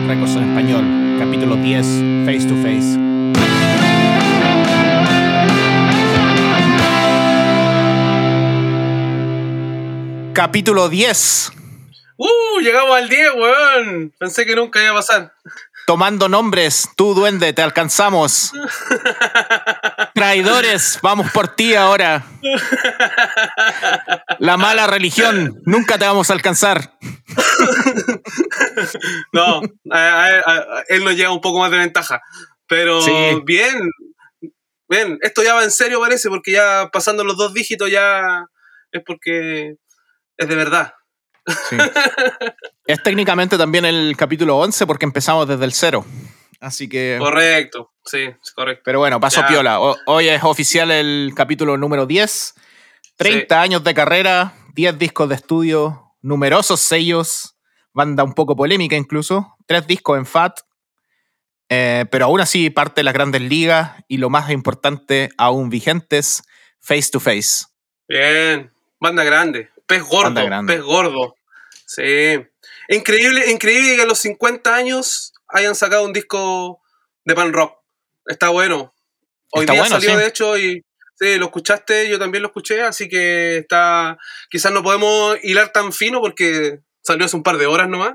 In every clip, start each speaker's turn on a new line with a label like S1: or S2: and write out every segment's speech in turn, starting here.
S1: Bad Records en español, capítulo 10, Face to Face. Capítulo 10.
S2: ¡Uh! Llegamos al 10, weón. Pensé que nunca iba a pasar.
S1: Tomando nombres, tú duende, te alcanzamos. Traidores, vamos por ti ahora. La mala religión, nunca te vamos a alcanzar.
S2: No, a- a- a- él nos lleva un poco más de ventaja. Pero
S1: Sí.
S2: bien, bien. Esto ya va en serio, parece, porque ya pasando los dos dígitos ya es porque es de verdad.
S1: Sí. Es técnicamente también el capítulo 11 porque empezamos desde el cero. Así que...
S2: Correcto, sí, es correcto.
S1: Pero bueno, paso
S2: Ya.
S1: piola. O- hoy es oficial el capítulo número 10. 30 años de carrera, 10 discos de estudio, numerosos sellos, banda un poco polémica incluso, 3 discos en FAT, eh, pero aún así parte de las grandes ligas y lo más importante, aún vigentes, face to face.
S2: Bien, banda grande, pez gordo,
S1: Banda grande.
S2: pez gordo. Sí. Increíble, increíble que a los 50 años hayan sacado un disco de pan rock. Está bueno. Hoy
S1: Está
S2: día
S1: bueno,
S2: salió
S1: sí.
S2: de hecho y sí, lo escuchaste, yo también lo escuché, así que está quizás no podemos hilar tan fino porque salió hace un par de horas nomás,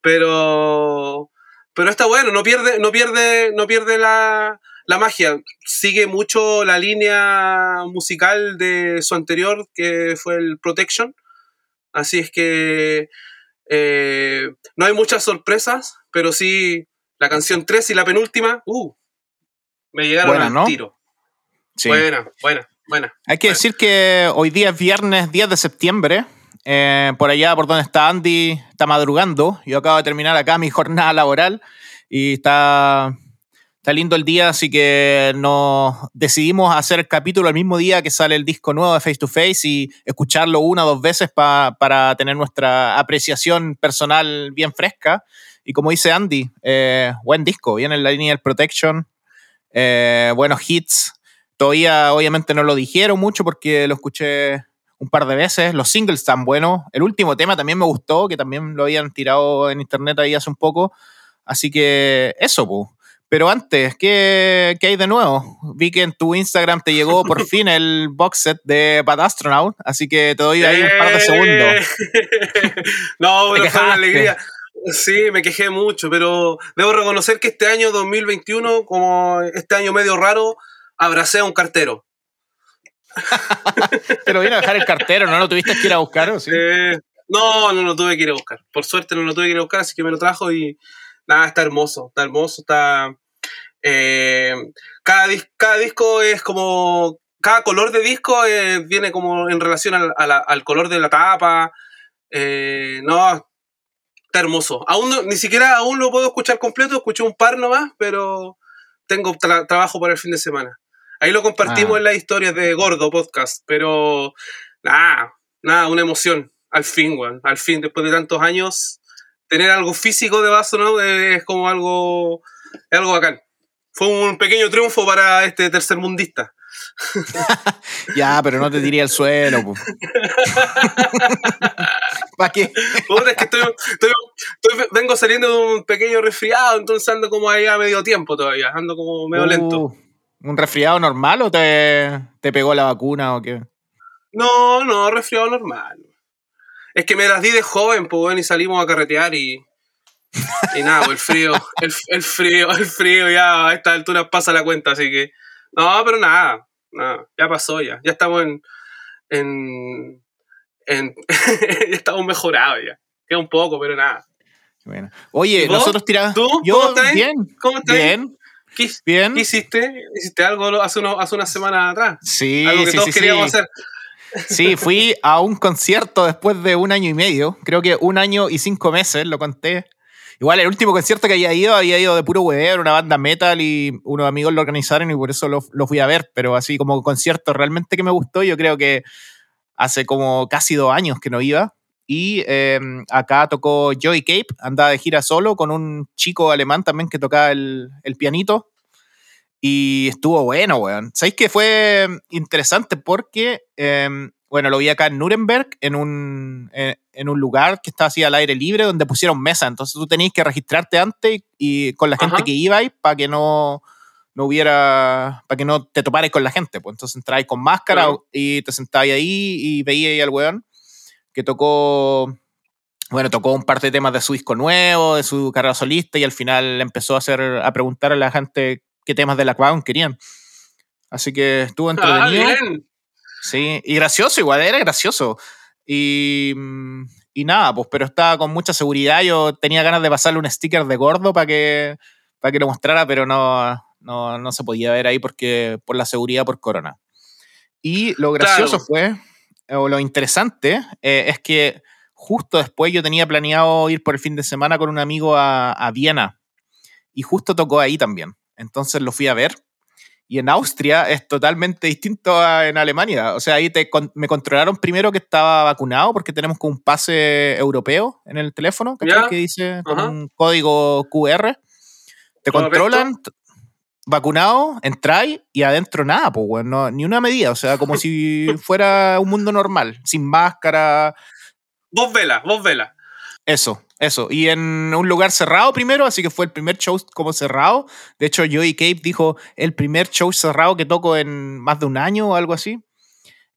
S2: pero pero está bueno, no pierde no pierde no pierde la la magia sigue mucho la línea musical de su anterior, que fue el Protection. Así es que eh, no hay muchas sorpresas, pero sí la canción 3 y la penúltima, uh, me llegaron
S1: Buena,
S2: al
S1: ¿no?
S2: tiro.
S1: Sí.
S2: Buena, buena, buena.
S1: Hay que decir que hoy día es viernes 10 de septiembre. Eh, por allá, por donde está Andy, está madrugando. Yo acabo de terminar acá mi jornada laboral y está, está lindo el día, así que nos decidimos hacer el capítulo el mismo día que sale el disco nuevo de Face to Face y escucharlo una o dos veces pa- para tener nuestra apreciación personal bien fresca. Y como dice Andy, eh, buen disco, viene en la línea del Protection, eh, buenos hits. Todavía, obviamente, no lo dijeron mucho porque lo escuché un par de veces. Los singles están buenos. El último tema también me gustó, que también lo habían tirado en internet ahí hace un poco. Así que eso, pues. Pero antes, ¿qué, qué hay de nuevo? Vi que en tu Instagram te llegó por fin el box set de Bad Astronaut, así que te doy ahí un par de segundos.
S2: no, pero fue una alegría. Sí, me quejé mucho, pero debo reconocer que este año 2021, como este año medio raro, abracé a un cartero.
S1: Te lo vino a dejar el cartero, ¿no lo tuviste que ir a buscar? ¿o sí?
S2: Eh, no, no lo tuve que ir a buscar. Por suerte no lo tuve que ir a buscar, así que me lo trajo y nada, está hermoso, está hermoso, está... eh, cada, dis- cada disco es como... Cada color de disco eh, viene como en relación al, a la- al color de la tapa. Eh, no, está hermoso. Aún no- ni siquiera aún lo puedo escuchar completo, escuché un par nomás, pero tengo tra- trabajo para el fin de semana. Ahí lo compartimos
S1: Ah.
S2: en las historias de Gordo Podcast, pero nada, nada, una emoción. Al fin, weón. Al fin, después de tantos años, tener algo físico de vaso, ¿no? Es como algo, es algo bacán. Fue un pequeño triunfo para este tercermundista.
S1: Ya, pero no te tiré al suelo. ¿Para qué?
S2: Puta, es que estoy, estoy- estoy- vengo saliendo de un pequeño resfriado, entonces ando como ahí a medio tiempo todavía, ando como medio lento.
S1: ¿Un resfriado normal o te, te pegó la vacuna o qué?
S2: No, no, resfriado normal. Es que me las di de joven, pues, weón, y salimos a carretear y. Y nada, pues el frío, el, el frío, el frío ya a estas alturas pasa la cuenta, así que. No, pero nada, nada, ya pasó ya. Ya estamos en. en. en ya estamos mejorados ya. Queda un poco, pero nada.
S1: Bueno. Oye, nosotros tiramos.
S2: ¿Tú?
S1: Yo,
S2: ¿Cómo estás?
S1: bien.
S2: ¿Cómo estás?
S1: Bien,
S2: ¿Qué,
S1: bien.
S2: qué hiciste? ¿Hiciste algo hace, unos, hace unas semanas atrás?
S1: Sí,
S2: algo que
S1: sí,
S2: todos
S1: sí, sí.
S2: queríamos hacer.
S1: Sí, fui a un concierto después de un año y medio. Creo que un año y cinco meses, lo conté. Igual el último concierto que había ido, había ido de puro huever, una banda metal y unos amigos lo organizaron y por eso lo, lo fui a ver. Pero así como concierto realmente que me gustó, yo creo que hace como casi dos años que no iba. Y eh, acá tocó Joey Cape, andaba de gira solo con un chico alemán también que tocaba el, el pianito. Y estuvo bueno, weón. ¿Sabéis que fue interesante? Porque, eh, bueno, lo vi acá en Nuremberg, en un, en, en un lugar que estaba así al aire libre donde pusieron mesa. Entonces tú tenías que registrarte antes y, con la gente
S2: Ajá.
S1: que iba para que no, no hubiera, para que no te toparas con la gente. Pues entonces entrabas con máscara
S2: Claro.
S1: y te sentabas ahí y veías ahí al weón que tocó, bueno, tocó un par de temas de su disco nuevo, de su carrera solista y al final empezó a hacer, a preguntar a la gente qué temas de la Crown querían. Así que estuvo
S2: Ah,
S1: entretenido.
S2: bien.
S1: Sí, y gracioso, igual era gracioso. Y, y nada, pues, pero estaba con mucha seguridad. Yo tenía ganas de pasarle un sticker de gordo para que, para que lo mostrara, pero no, no, no se podía ver ahí porque por la seguridad por corona. Y lo gracioso
S2: Claro.
S1: fue, o lo interesante, eh, es que justo después yo tenía planeado ir por el fin de semana con un amigo a, a Viena. Y justo tocó ahí también. Entonces lo fui a ver. Y en Austria es totalmente distinto a en Alemania. O sea, ahí te, con- me controlaron primero que estaba vacunado porque tenemos como un pase europeo en el teléfono. Que dice con un código QR. Te controlan, vacunado, entráis y adentro nada, pues, weón, no- ni una medida. O sea, como si fuera un mundo normal, sin máscara,
S2: Vos vela, vos vela.
S1: eso, eso. Y en un lugar cerrado primero, así que fue el primer show como cerrado. De hecho, Joey Cape dijo el primer show cerrado que toco en más de un año o algo así.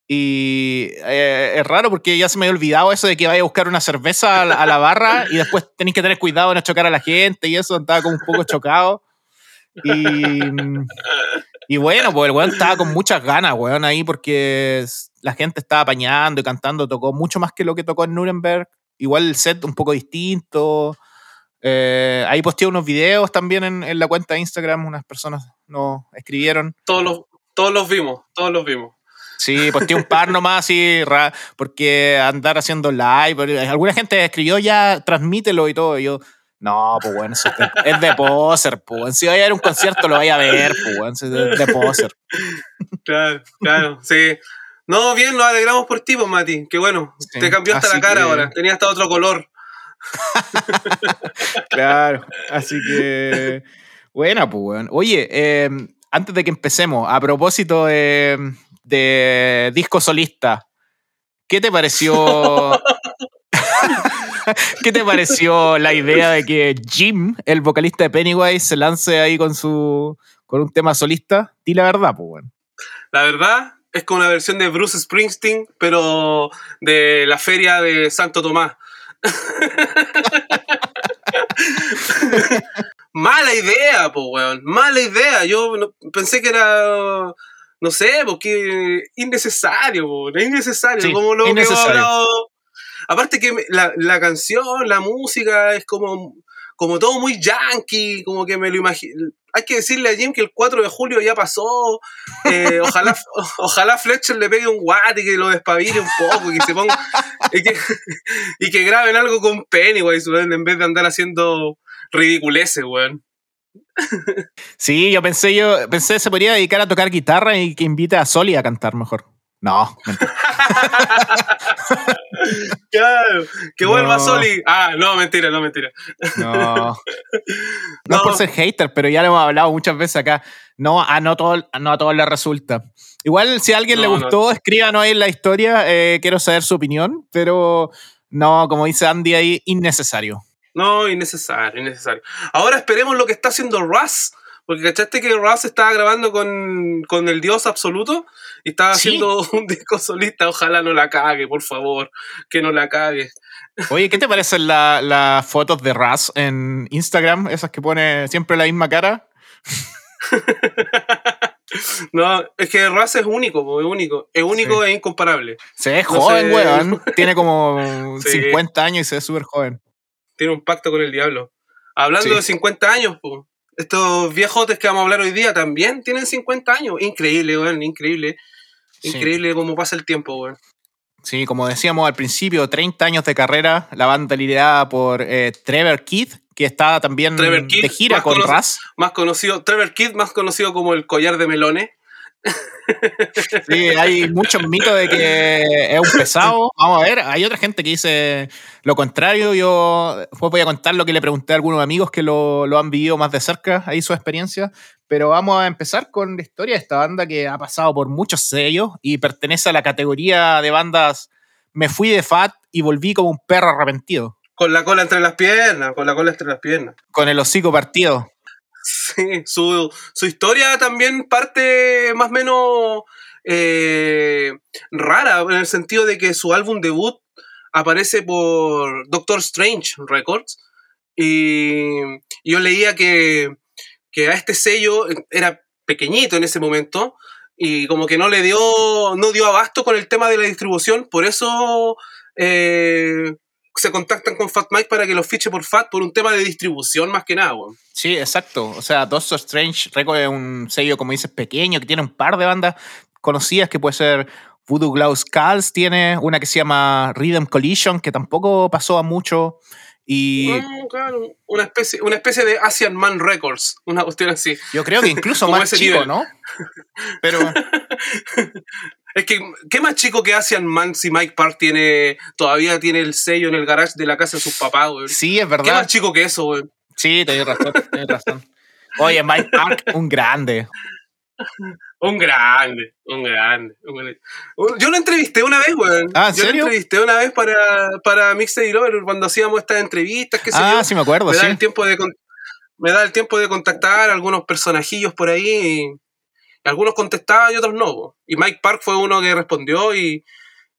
S1: Y eh, es raro porque ya se me había olvidado eso de que vaya a buscar una cerveza a la, a la barra y después tenéis que tener cuidado de no chocar a la gente y eso, estaba como un poco chocado. Y, y bueno, pues el weón estaba con muchas ganas, weón, ahí porque la gente estaba apañando y cantando, tocó mucho más que lo que tocó en Nuremberg. Igual el set un poco distinto. Eh, ahí posteé unos videos también en, en la cuenta de Instagram, unas personas nos escribieron.
S2: Todos los, todos los vimos, todos los vimos.
S1: Sí, posteé un par nomás, ra- porque andar haciendo live. Alguna gente escribió ya, transmítelo y todo. Y yo, no, pues bueno, eso es de, es de poser, pues. Si vaya a ir a un concierto, lo vaya a ver, pues bueno, es de, de poser.
S2: Claro, claro, sí. No, bien, nos alegramos por ti, pues, Mati. Qué bueno.
S1: Sí,
S2: Te cambió hasta la cara
S1: que-
S2: ahora. Tenía hasta otro color.
S1: Claro, así que. Buena, pues, weón. Oye, eh, antes de que empecemos, a propósito de, de disco solista, ¿qué te pareció? ¿Qué te pareció la idea de que Jim, el vocalista de Pennywise, se lance ahí con su con un tema solista? Di la verdad, pues, weón.
S2: La verdad, es como una versión de Bruce Springsteen, pero de la feria de Santo Tomás. Mala idea, pues, weón. Mala idea. Yo no- pensé que era. No sé, porque innecesario, po, es innecesario.
S1: Sí,
S2: como lo que hemos
S1: innecesario.
S2: hablado. Aparte que me- la, la canción, la música es como, como todo muy yankee, como que me lo imagino. Hay que decirle a Jim que el 4 de julio ya pasó. eh, ojalá, ojalá Fletcher le pegue un guate y que lo despabile un poco, que se ponga. y, que, y que graben algo con Pennywise, weón, en vez de andar haciendo ridiculeces, weón.
S1: Sí, yo pensé, yo pensé se podría dedicar a tocar guitarra y que invite a Soli a cantar mejor. No.
S2: Claro, que vuelva
S1: No.
S2: Soli. Ah, no, mentira, no, mentira.
S1: No. No,
S2: No.
S1: es por ser hater, pero ya lo hemos hablado muchas veces acá. No, a no, todo, no a todos les resulta. Igual, si a alguien le gustó, escríbanos ahí en la historia. eh, quiero saber su opinión, pero no, como dice Andy ahí, innecesario.
S2: No, innecesario, innecesario. Ahora esperemos lo que está haciendo Russ. Porque cachaste que Russ estaba grabando con, con el Dios Absoluto y estaba
S1: Sí.
S2: haciendo un disco solista. Ojalá no la cague, por favor. Que no la cague.
S1: Oye, ¿qué te parecen la- las fotos de Raz en Instagram? Esas que pone siempre la misma cara.
S2: No, es que Russ es único, es único. Es único e incomparable.
S1: Se ve
S2: No
S1: joven,
S2: sé.
S1: weón. Tiene como
S2: Sí.
S1: 50 años y se ve súper joven.
S2: Tiene un pacto con el diablo. Hablando
S1: Sí.
S2: de 50 años, po, estos viejotes que vamos a hablar hoy día también tienen 50 años. Increíble, weón, increíble.
S1: Sí.
S2: Increíble cómo pasa el tiempo, weón.
S1: Sí, como decíamos al principio, 30 años de carrera, la banda liderada por eh, Trevor Kidd, que está también
S2: Trevor
S1: de gira con Raz.
S2: Más conocido, Trevor Kidd, más conocido como el collar de melones.
S1: Sí, hay muchos mitos de que es un pesado. Vamos a ver, hay otra gente que dice lo contrario. Yo después voy a contar lo que le pregunté a algunos amigos que lo, lo han vivido más de cerca, ahí su experiencia. Pero vamos a empezar con la historia de esta banda que ha pasado por muchos sellos y pertenece a la categoría de bandas me fui de Fat y volví como un perro arrepentido.
S2: Con la cola entre las piernas, con la cola entre las piernas.
S1: Con el hocico partido.
S2: Sí, su, su historia también parte más o menos eh, rara, en el sentido de que su álbum debut aparece por Doctor Strange Records. Y yo leía que, que a este sello era pequeñito en ese momento y como que no le dio, no dio abasto con el tema de la distribución, por eso eh, se contactan con Fat Mike para que los fiche por Fat por un tema de distribución más que nada, weón.
S1: Sí, exacto. O sea, Doctor Strange Record es un sello, como dices, pequeño, que tiene un par de bandas conocidas, que puede ser Voodoo Glow Skulls, tiene una que se llama Rhythm Collision, que tampoco pasó a mucho. Y
S2: Mm, claro, una especie, una especie de Asian Man Records, una cuestión así.
S1: yo creo que incluso más chico,
S2: nivel.
S1: ¿no? Pero
S2: Es que, ¿qué más chico que Asian Man si Mike Park tiene, todavía tiene el sello en el garage de la casa de sus papás, weón?
S1: sí, es
S2: ¿Qué más
S1: verdad.
S2: chico que eso, weón?
S1: Sí, tenés razón, tenés razón. Oye, Mike Park, un grande.
S2: Un grande, un grande. un grande. Yo lo entrevisté una vez, weón.
S1: Ah, ¿en
S2: Yo
S1: serio?
S2: lo entrevisté una vez para, para Mixtape Lover cuando hacíamos estas entrevistas, qué sé
S1: Ah,
S2: yo.
S1: sí me acuerdo,
S2: me da
S1: sí.
S2: el tiempo de me da el tiempo de contactar a algunos personajillos por ahí y algunos contestaban y otros no po. y Mike Park fue uno que respondió y,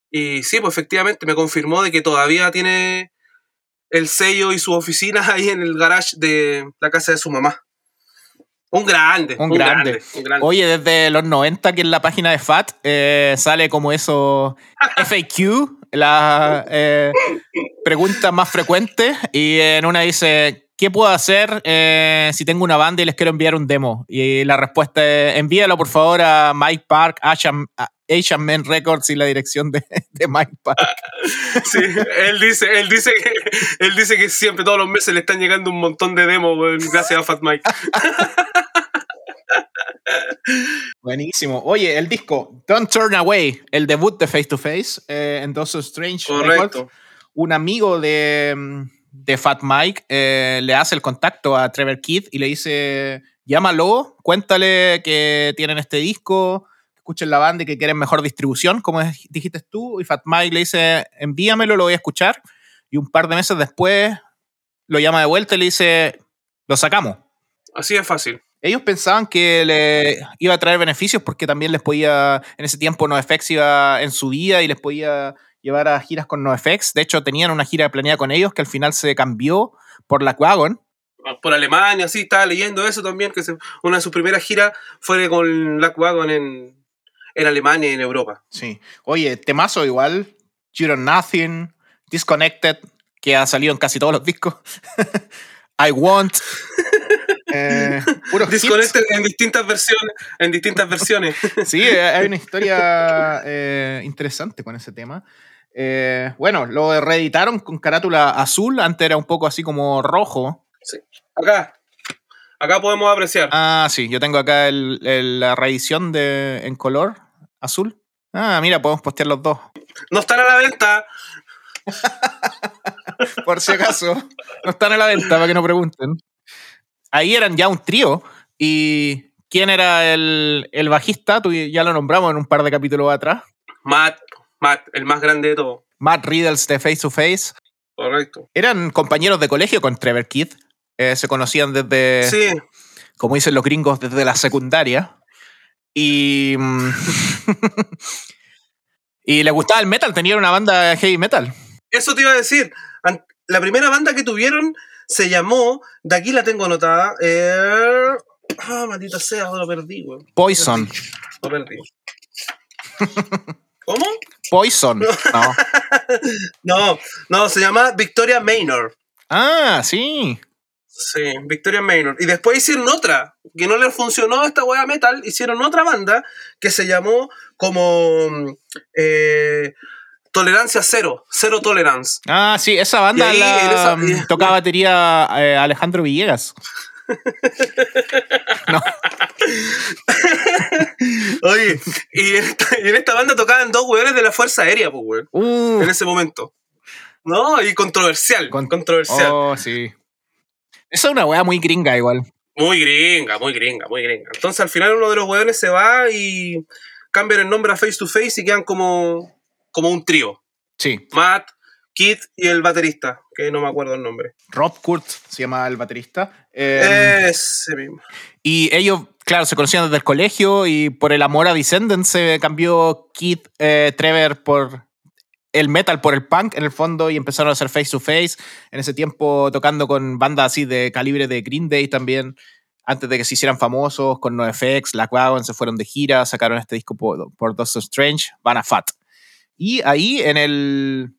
S2: y sí pues efectivamente me confirmó de que todavía tiene el sello y sus oficinas ahí en el garage de la casa de su mamá un grande
S1: Un grande.
S2: un grande.
S1: Oye, desde los 90 que en la página de FAT eh, sale como eso FAQ, la eh, pregunta más frecuente, y en una dice, ¿qué puedo hacer eh, si tengo una banda y les quiero enviar un demo? Y la respuesta es, envíalo por favor a Mike Park, Asian, a Asian Man Records y la dirección de, de Mike Park.
S2: Sí, él dice él dice que él dice que siempre todos los meses le están llegando un montón de demos gracias a Fat Mike
S1: Buenísimo. Oye, el disco Don't Turn Away, el debut de Face to Face eh, en Doctor Strange Records. un amigo de, mm, de Fat Mike eh, le hace el contacto a Trevor Keith y le dice, llámalo, cuéntale que tienen este disco, que escuchen la banda y que quieren mejor distribución, como es- dijiste tú, y Fat Mike le dice, envíamelo, lo voy a escuchar, y un par de meses después lo llama de vuelta y le dice, lo sacamos.
S2: así es fácil
S1: Ellos pensaban que le iba a traer beneficios porque también les podía, en ese tiempo NoFX iba en su día y les podía llevar a giras con NoFX. De hecho, tenían una gira planeada con ellos que al final se cambió por la Wagon.
S2: por Alemania, sí, estaba leyendo eso también, que se- una de sus primeras giras fue con Black Wagon en, en Alemania y en Europa.
S1: Sí. Oye, temazo igual. You Don't Nothing, Disconnected, que ha salido en casi todos los discos. I Want. eh, hits.
S2: Disconnected en distintas versiones, en distintas versiones.
S1: Sí, eh, hay una historia eh, interesante con ese tema. Eh, bueno, lo reeditaron con carátula azul, antes era un poco así como rojo.
S2: Acá, acá podemos apreciar.
S1: Ah, sí, yo tengo acá el- el- la reedición de, en color azul. Ah, mira, podemos postear los dos.
S2: No están a la venta.
S1: Por si acaso, no están a la venta para que no pregunten. Ahí eran ya un trío. ¿Y quién era el, el bajista? Tú ya lo nombramos en un par de capítulos atrás.
S2: Matt, Matt, el más grande de todos.
S1: Matt Riddles de Face to Face.
S2: Correcto.
S1: Eran compañeros de colegio con Trevor Keith. Eh, se conocían desde,
S2: Sí,
S1: como dicen los gringos, desde la secundaria. Y. mm, y le gustaba el metal, tenían una banda de heavy metal.
S2: eso te iba a decir. La primera banda que tuvieron se llamó, de aquí la tengo anotada. eh, Ah, maldita sea, lo perdí, weón.
S1: Poison.
S2: Lo perdí. ¿Cómo?
S1: Poison. No.
S2: No, no, se llama Victoria Maynor.
S1: Ah, sí.
S2: Sí, Victoria Maynor. Y después hicieron otra, que no les funcionó esta wea metal, hicieron otra banda que se llamó como mm, eh, Tolerancia Cero, Cero Tolerance.
S1: Ah, sí, esa banda
S2: ahí,
S1: la-
S2: en esa-
S1: mm, tocaba batería eh, Alejandro Villegas.
S2: Oye, y en esta, y en esta banda tocaban dos weones de la Fuerza Aérea, pues weón,
S1: Uh,
S2: en ese momento. No, y controversial,
S1: Con-
S2: controversial.
S1: oh, sí. Esa es una weá muy gringa igual.
S2: Muy gringa, muy gringa, muy gringa. Entonces al final uno de los weones se va y cambian el nombre a Face to Face y quedan como, como un trío.
S1: Sí.
S2: Matt, Kit y el baterista, que no me acuerdo el nombre.
S1: Rob Kurt se llama el baterista. Eh,
S2: Ese mismo.
S1: y ellos, claro, se conocían desde el colegio y por el amor a Descendants se cambió Keith eh, Trevor por el metal por el punk en el fondo y empezaron a hacer face to face. En ese tiempo tocando con bandas así de calibre de Green Day también. Antes de que se hicieran famosos con NoFX, La Wagon se fueron de gira, sacaron este disco por, por Doctor Strange, Van a Fat. Y ahí en el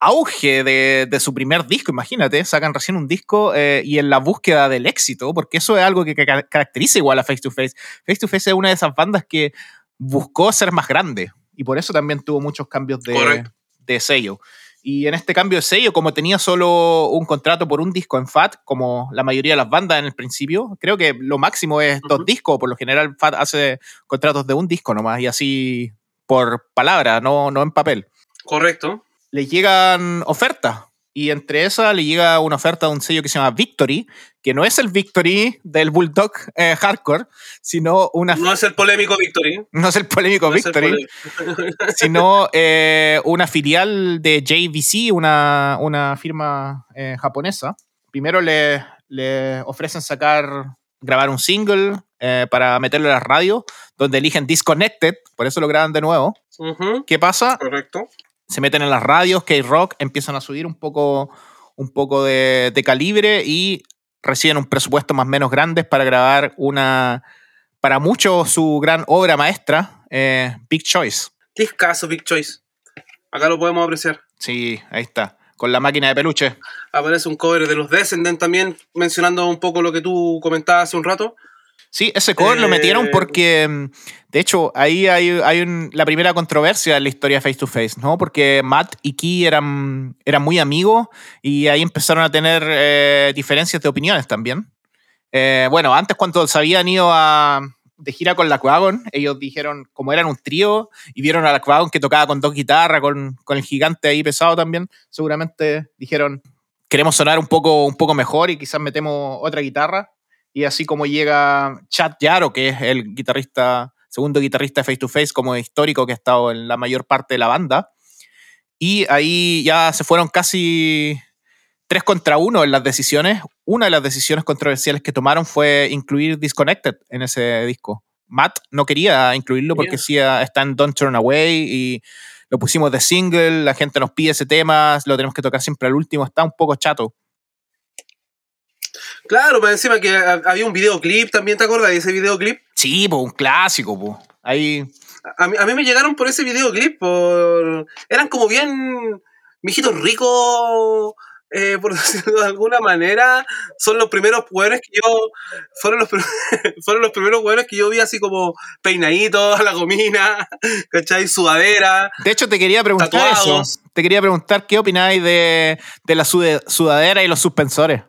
S1: auge de, de, su primer disco, imagínate, sacan recién un disco eh, y en la búsqueda del éxito, porque eso es algo que, que, caracteriza igual a Face to Face. Face to Face es una de esas bandas que buscó ser más grande y por eso también tuvo muchos cambios de, de sello. Y en este cambio de sello, como tenía solo un contrato por un disco en FAT, como la mayoría de las bandas en el principio, creo que lo máximo es dos uh -huh. discos. Por lo general, FAT hace contratos de un disco nomás y así por palabra, no, no en papel.
S2: Correcto
S1: le llegan ofertas. Y entre esas le llega una oferta de un sello que se llama Victory, que no es el Victory del Bulldog eh, Hardcore, sino una.
S2: No es el polémico Victory.
S1: No es el polémico no Victory, el sino eh, una filial de JVC, una, una firma eh, japonesa. Primero le, le, ofrecen sacar, grabar un single para meterlo en la radio, donde eligen Disconnected, por eso lo graban de nuevo.
S2: Uh -huh.
S1: ¿Qué pasa?
S2: Correcto
S1: se meten en las radios, K-Rock, empiezan a subir un poco, un poco de, de, calibre y reciben un presupuesto más o menos grande para grabar una, para muchos, su gran obra maestra, eh, Big Choice.
S2: Discaso Big Choice. Acá lo podemos apreciar.
S1: Sí, ahí está. Con la máquina de peluche.
S2: Aparece un cover de los Descendants también, mencionando un poco lo que tú comentabas hace un rato.
S1: Sí, ese cover eh, lo metieron porque, de hecho, ahí hay, hay un, la primera controversia en la historia Face to Face, ¿no? Porque Matt y Key eran, eran muy amigos y ahí empezaron a tener eh, diferencias de opiniones también. Eh, bueno, antes cuando se habían ido a, de gira con la Quagon, ellos dijeron, como eran un trío, y vieron a la Quagon que tocaba con dos guitarras, con, con el gigante ahí pesado también, seguramente dijeron, queremos sonar un poco, un poco mejor y quizás metemos otra guitarra y así como llega Chad Yaro, que es el guitarrista, segundo guitarrista de Face to Face, como histórico que ha estado en la mayor parte de la banda. Y ahí ya se fueron casi tres contra uno en las decisiones. Una de las decisiones controversiales que tomaron fue incluir Disconnected en ese disco. Matt no quería incluirlo porque sí está en Don't Turn Away y lo pusimos de single, la gente nos pide ese tema, lo tenemos que tocar siempre al último, está un poco chato.
S2: Claro, más encima que había un videoclip también, ¿te acuerdas de ese videoclip?
S1: Sí, pues un clásico, pues. Ahí.
S2: A mí, a mí, me llegaron por ese videoclip, por. Eran como bien. mijitos ricos. Eh, por decirlo de alguna manera, son los primeros hueones que yo. Fueron los, fueron los primeros hueones que yo vi así como peinaditos, a la gomina, ¿cachai? Sudadera.
S1: De hecho, te quería preguntar tatuados. eso. Te quería preguntar qué opináis de, de la sudadera y los suspensores.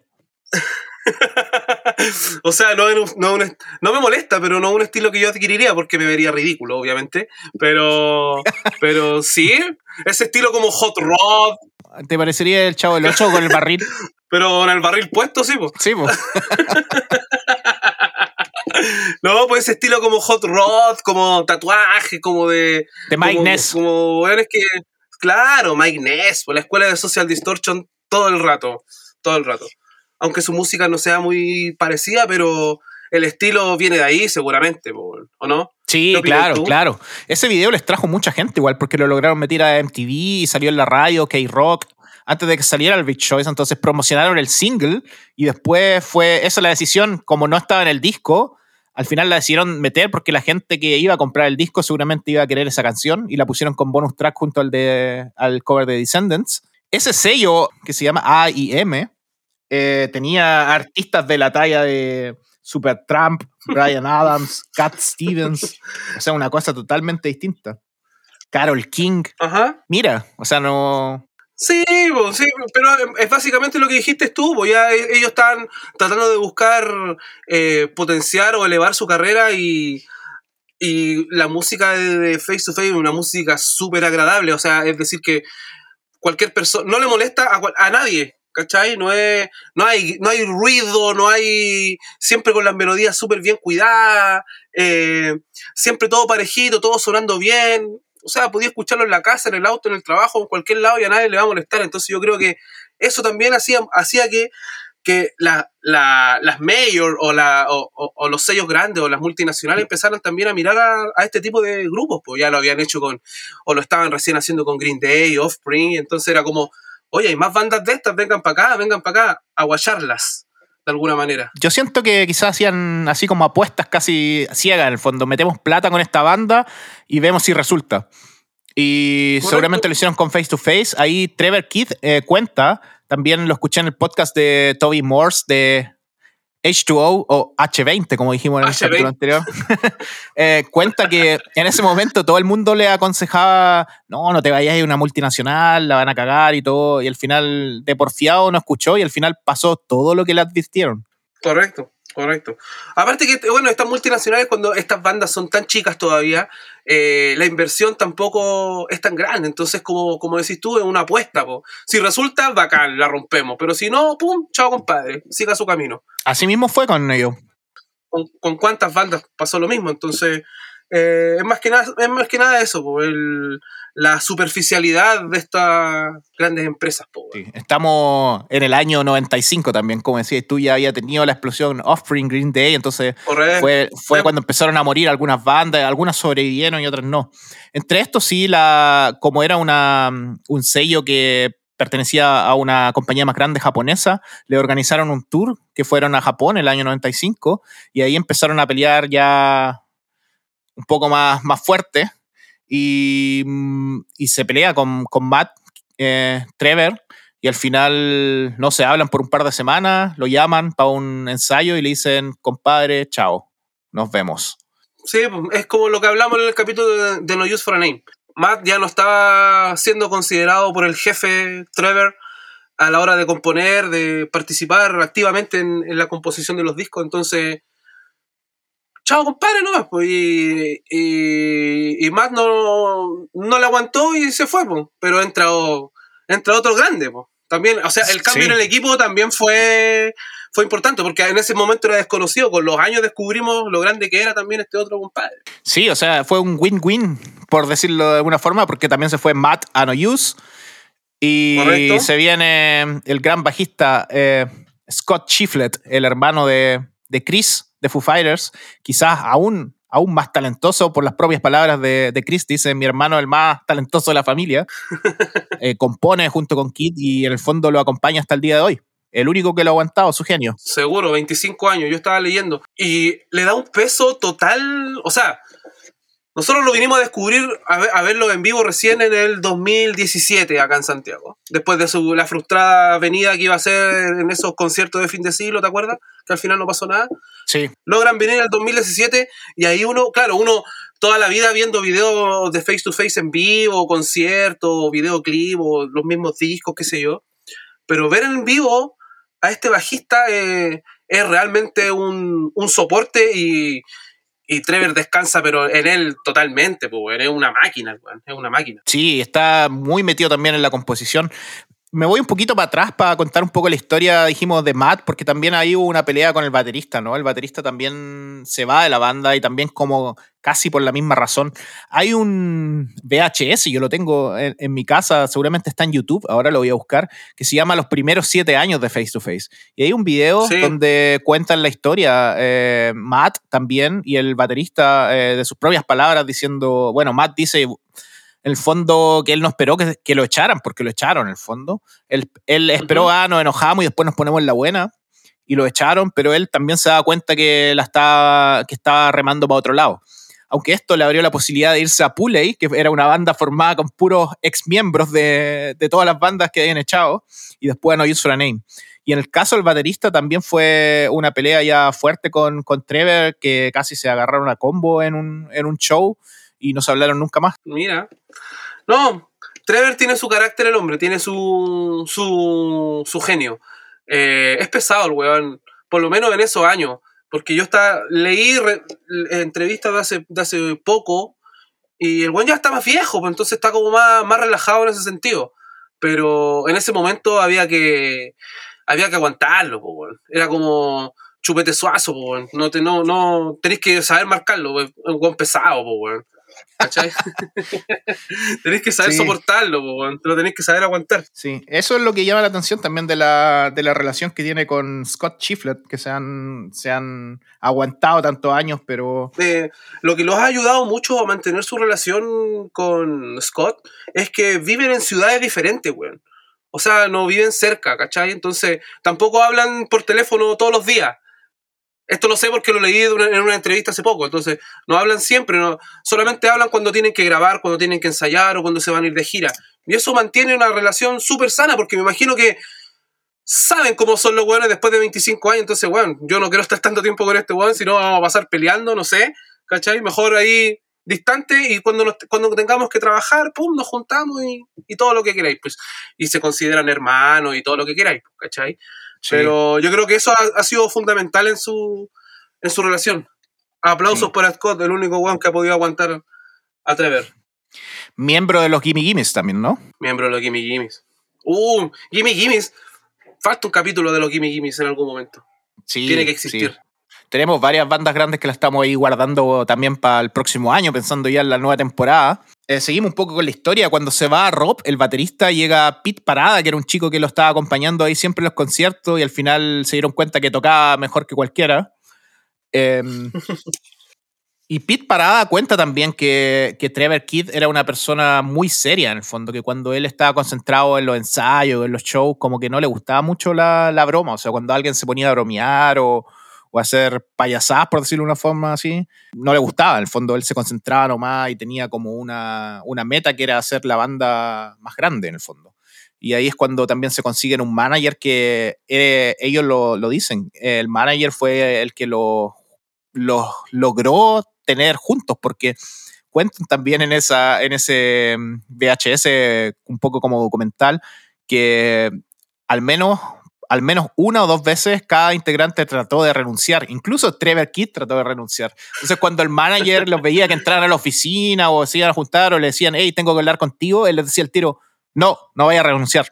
S2: o sea, no, no, no, me molesta, pero no un estilo que yo adquiriría porque me vería ridículo, obviamente. Pero, pero sí, ese estilo como hot rod.
S1: ¿Te parecería el chavo del 8 con el barril?
S2: pero con el barril puesto, sí, pues.
S1: Sí, pues.
S2: no, pues ese estilo como hot rod, como tatuaje, como de.
S1: De Mike
S2: como,
S1: Ness.
S2: Como, es que. Claro, Mike Ness, por la escuela de Social Distortion todo el rato. Todo el rato aunque su música no sea muy parecida, pero el estilo viene de ahí seguramente, ¿o no?
S1: Sí, claro, tú? claro. Ese video les trajo mucha gente igual, porque lo lograron meter a MTV y salió en la radio, K-Rock, antes de que saliera el Big Choice, entonces promocionaron el single y después fue esa la decisión, como no estaba en el disco, al final la decidieron meter porque la gente que iba a comprar el disco seguramente iba a querer esa canción y la pusieron con bonus track junto al, de, al cover de Descendants. Ese sello que se llama AIM, eh, tenía artistas de la talla de Supertramp, Brian Adams, Cat Stevens, o sea, una cosa totalmente distinta. Carol King.
S2: Ajá.
S1: Mira, o sea, no.
S2: Sí, sí, pero es básicamente lo que dijiste tú, ya ellos están tratando de buscar eh, potenciar o elevar su carrera y, y la música de Face to Face es una música súper agradable, o sea, es decir que cualquier persona, no le molesta a, a nadie, ¿cachai? No, es, no, hay, no hay ruido, no hay. Siempre con las melodías súper bien cuidadas, eh, siempre todo parejito, todo sonando bien. o sea, podía escucharlo en la casa, en el auto, en el trabajo, en cualquier lado y a nadie le va a molestar. Entonces yo creo que eso también hacía, hacía que, que la, las mayor o, la, o, los sellos grandes o las multinacionales empezaran también a mirar a, este tipo de grupos, pues ya lo habían hecho con, o lo estaban recién haciendo con Green Day, Offspring, entonces era como, oye, hay más bandas de estas, vengan para acá, vengan para acá, a guayarlas de alguna manera.
S1: Yo siento que quizás hacían así como apuestas casi ciegas en el fondo. Metemos plata con esta banda y vemos si resulta. Y seguramente lo hicieron con Face to Face. Ahí Trevor Keith eh, cuenta, también lo escuché en el podcast de Toby Morse de H2O o H20, como dijimos en el capítulo anterior, eh, cuenta que en ese momento todo el mundo le aconsejaba, no, no te vayas a una multinacional, la van a cagar y todo, y al final de porfiado no escuchó y al final pasó todo lo que le advirtieron.
S2: Correcto. Correcto. Aparte que, bueno, estas multinacionales, cuando estas bandas son tan chicas todavía, eh, la inversión tampoco es tan grande. Entonces, como, como decís tú, es una apuesta. Si resulta, bacán, la rompemos. Pero si no, pum, chao compadre, siga su camino.
S1: Así mismo fue con ellos.
S2: Con, con cuántas bandas pasó lo mismo. Entonces, eh, es, más que nada, es más que nada eso, el, la superficialidad de estas grandes empresas.
S1: estamos en el año 95 también, como decías, tú ya había tenido la explosión Offspring Green Day, entonces fue, fue cuando empezaron a morir algunas bandas, algunas sobrevivieron y otras no. Entre estos sí, la, como era una, un sello que pertenecía a una compañía más grande japonesa, le organizaron un tour que fueron a Japón el año 95 y ahí empezaron a pelear ya un poco más, más fuerte Mm, y, se pelea con, con Matt eh, Trevor y al final no se hablan por un par de semanas, lo llaman para un ensayo y le dicen, compadre, chao, nos vemos.
S2: Sí, es como lo que hablamos en el capítulo de, No Use for a Name. Matt ya no estaba siendo considerado por el jefe Trevor a la hora de componer, de participar activamente en, en la composición de los discos, entonces chao compadre no pues, y, y, Matt no, no le aguantó y se fue, pues, pero entra, entra otro grande, pues. También, o sea, el cambio en el equipo también fue, fue importante, porque en ese momento era desconocido, con los años descubrimos lo grande que era también este otro compadre.
S1: Sí, o sea, fue un win-win, por decirlo de alguna forma, porque también se fue Matt a No Use, y se viene el gran bajista eh, Scott Chiflet, el hermano de, de Chris, de Foo Fighters, quizás aún, aún más talentoso por las propias palabras de, de Chris, dice mi hermano el más talentoso de la familia, eh, compone junto con Kid y en el fondo lo acompaña hasta el día de hoy. El único que lo ha aguantado, su genio.
S2: Seguro, 25 años, yo estaba leyendo. Y le da un peso total, o sea, nosotros lo vinimos a descubrir, a, verlo en vivo recién en el 2017 acá en Santiago. Después de su, la frustrada venida que iba a hacer en esos conciertos de fin de siglo, ¿te acuerdas? Que al final no pasó nada.
S1: Sí.
S2: Logran venir en el 2017 y ahí uno, claro, uno toda la vida viendo videos de face to face en vivo, conciertos, videoclip o los mismos discos, qué sé yo. Pero ver en vivo a este bajista eh, es realmente un, un soporte y y Trevor descansa, pero en él totalmente, pues, es una máquina, es una máquina.
S1: Sí, está muy metido también en la composición me voy un poquito para atrás para contar un poco la historia, dijimos, de Matt, porque también ahí hubo una pelea con el baterista, ¿no? El baterista también se va de la banda y también como casi por la misma razón. Hay un VHS, yo lo tengo en, mi casa, seguramente está en YouTube, ahora lo voy a buscar, que se llama Los primeros siete años de Face to Face. Y hay un video donde cuentan la historia, eh, Matt también, y el baterista eh, de sus propias palabras diciendo, bueno, Matt dice en el fondo que él no esperó que, lo echaran, porque lo echaron en el fondo. Él, él esperó, ah, nos enojamos y después nos ponemos en la buena y lo echaron, pero él también se da cuenta que, la estaba, que estaba remando para otro lado. Aunque esto le abrió la posibilidad de irse a Puley, que era una banda formada con puros ex miembros de, de todas las bandas que habían echado, y después No Use for a Name. Y en el caso del baterista también fue una pelea ya fuerte con, con Trevor, que casi se agarraron a combo en un, en un show y no se hablaron nunca más.
S2: Mira. No, Trevor tiene su carácter el hombre, tiene su, su, su genio. Eh, es pesado el weón, por lo menos en esos años. Porque yo está, leí entrevistas de hace, de hace poco y el weón ya está más viejo, pues entonces está como más, más relajado en ese sentido. Pero en ese momento había que, había que aguantarlo, pues, Era como chupete suazo, pues, no, te, no, no, tenés que saber marcarlo, es un weón pesado, pues, ¿Cachai? tenés que saber soportarlo, lo tenés que saber aguantar.
S1: Sí, eso es lo que llama la atención también de la, de la relación que tiene con Scott Chiflet, que se han, se han aguantado tantos años, pero...
S2: Eh, lo que los ha ayudado mucho a mantener su relación con Scott es que viven en ciudades diferentes, weón. O sea, no viven cerca, ¿cachai? Entonces, tampoco hablan por teléfono todos los días. Esto lo sé porque lo leí en una entrevista hace poco. Entonces, no hablan siempre, no, solamente hablan cuando tienen que grabar, cuando tienen que ensayar o cuando se van a ir de gira. Y eso mantiene una relación súper sana porque me imagino que saben cómo son los weones después de 25 años. Entonces, weón, yo no quiero estar tanto tiempo con este weón, si no vamos a pasar peleando, no sé, ¿cachai? Mejor ahí distante y cuando, cuando tengamos que trabajar, pum, nos juntamos y, todo lo que queráis, pues. Y se consideran hermanos y todo lo que queráis, ¿cachai? Pero yo creo que eso ha, sido fundamental en su, en su relación. Aplausos para Scott, el único one que ha podido aguantar a Trevor.
S1: Miembro de los Gimme Gimmes también, ¿no?
S2: Miembro de los Gimme Gimmes. Uh, Gimme Gimmes. Falta un capítulo de los Gimme Gimmes en algún momento. Sí, Tiene que existir.
S1: Tenemos varias bandas grandes que la estamos ahí guardando también para el próximo año, pensando ya en la nueva temporada. Eh, seguimos un poco con la historia. Cuando se va Rob, el baterista, llega Pete Parada, que era un chico que lo estaba acompañando ahí siempre en los conciertos y al final se dieron cuenta que tocaba mejor que cualquiera. Em, y Pete Parada cuenta también que, que, Trevor Kidd era una persona muy seria en el fondo, que cuando él estaba concentrado en los ensayos, en los shows, como que no le gustaba mucho la, la broma. O sea, cuando alguien se ponía a bromear o, o hacer payasadas, por decirlo de una forma así, no le gustaba. En el fondo él se concentraba nomás y tenía como una, una meta que era hacer la banda más grande en el fondo. Y ahí es cuando también se consiguen un manager que eh, ellos lo, lo, dicen. El manager fue el que lo, lo, logró tener juntos, porque cuentan también en, esa, en ese VHS, un poco como documental, que al menos al menos una o dos veces cada integrante trató de renunciar. Incluso Trevor Kidd trató de renunciar. Entonces, cuando el manager los veía que entraran a la oficina o se iban a juntar o le decían, hey, tengo que hablar contigo, él les decía el tiro, no, no vaya a renunciar.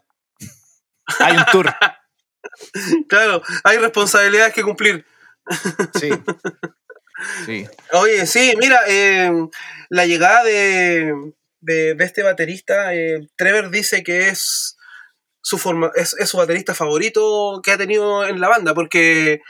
S1: Hay un tour.
S2: claro, hay responsabilidades que cumplir.
S1: sí. Sí.
S2: Oye, sí, mira, eh, la llegada de, de, este baterista, eh, Trevor dice que es su forma, es, su baterista favorito que ha tenido en la banda, porque,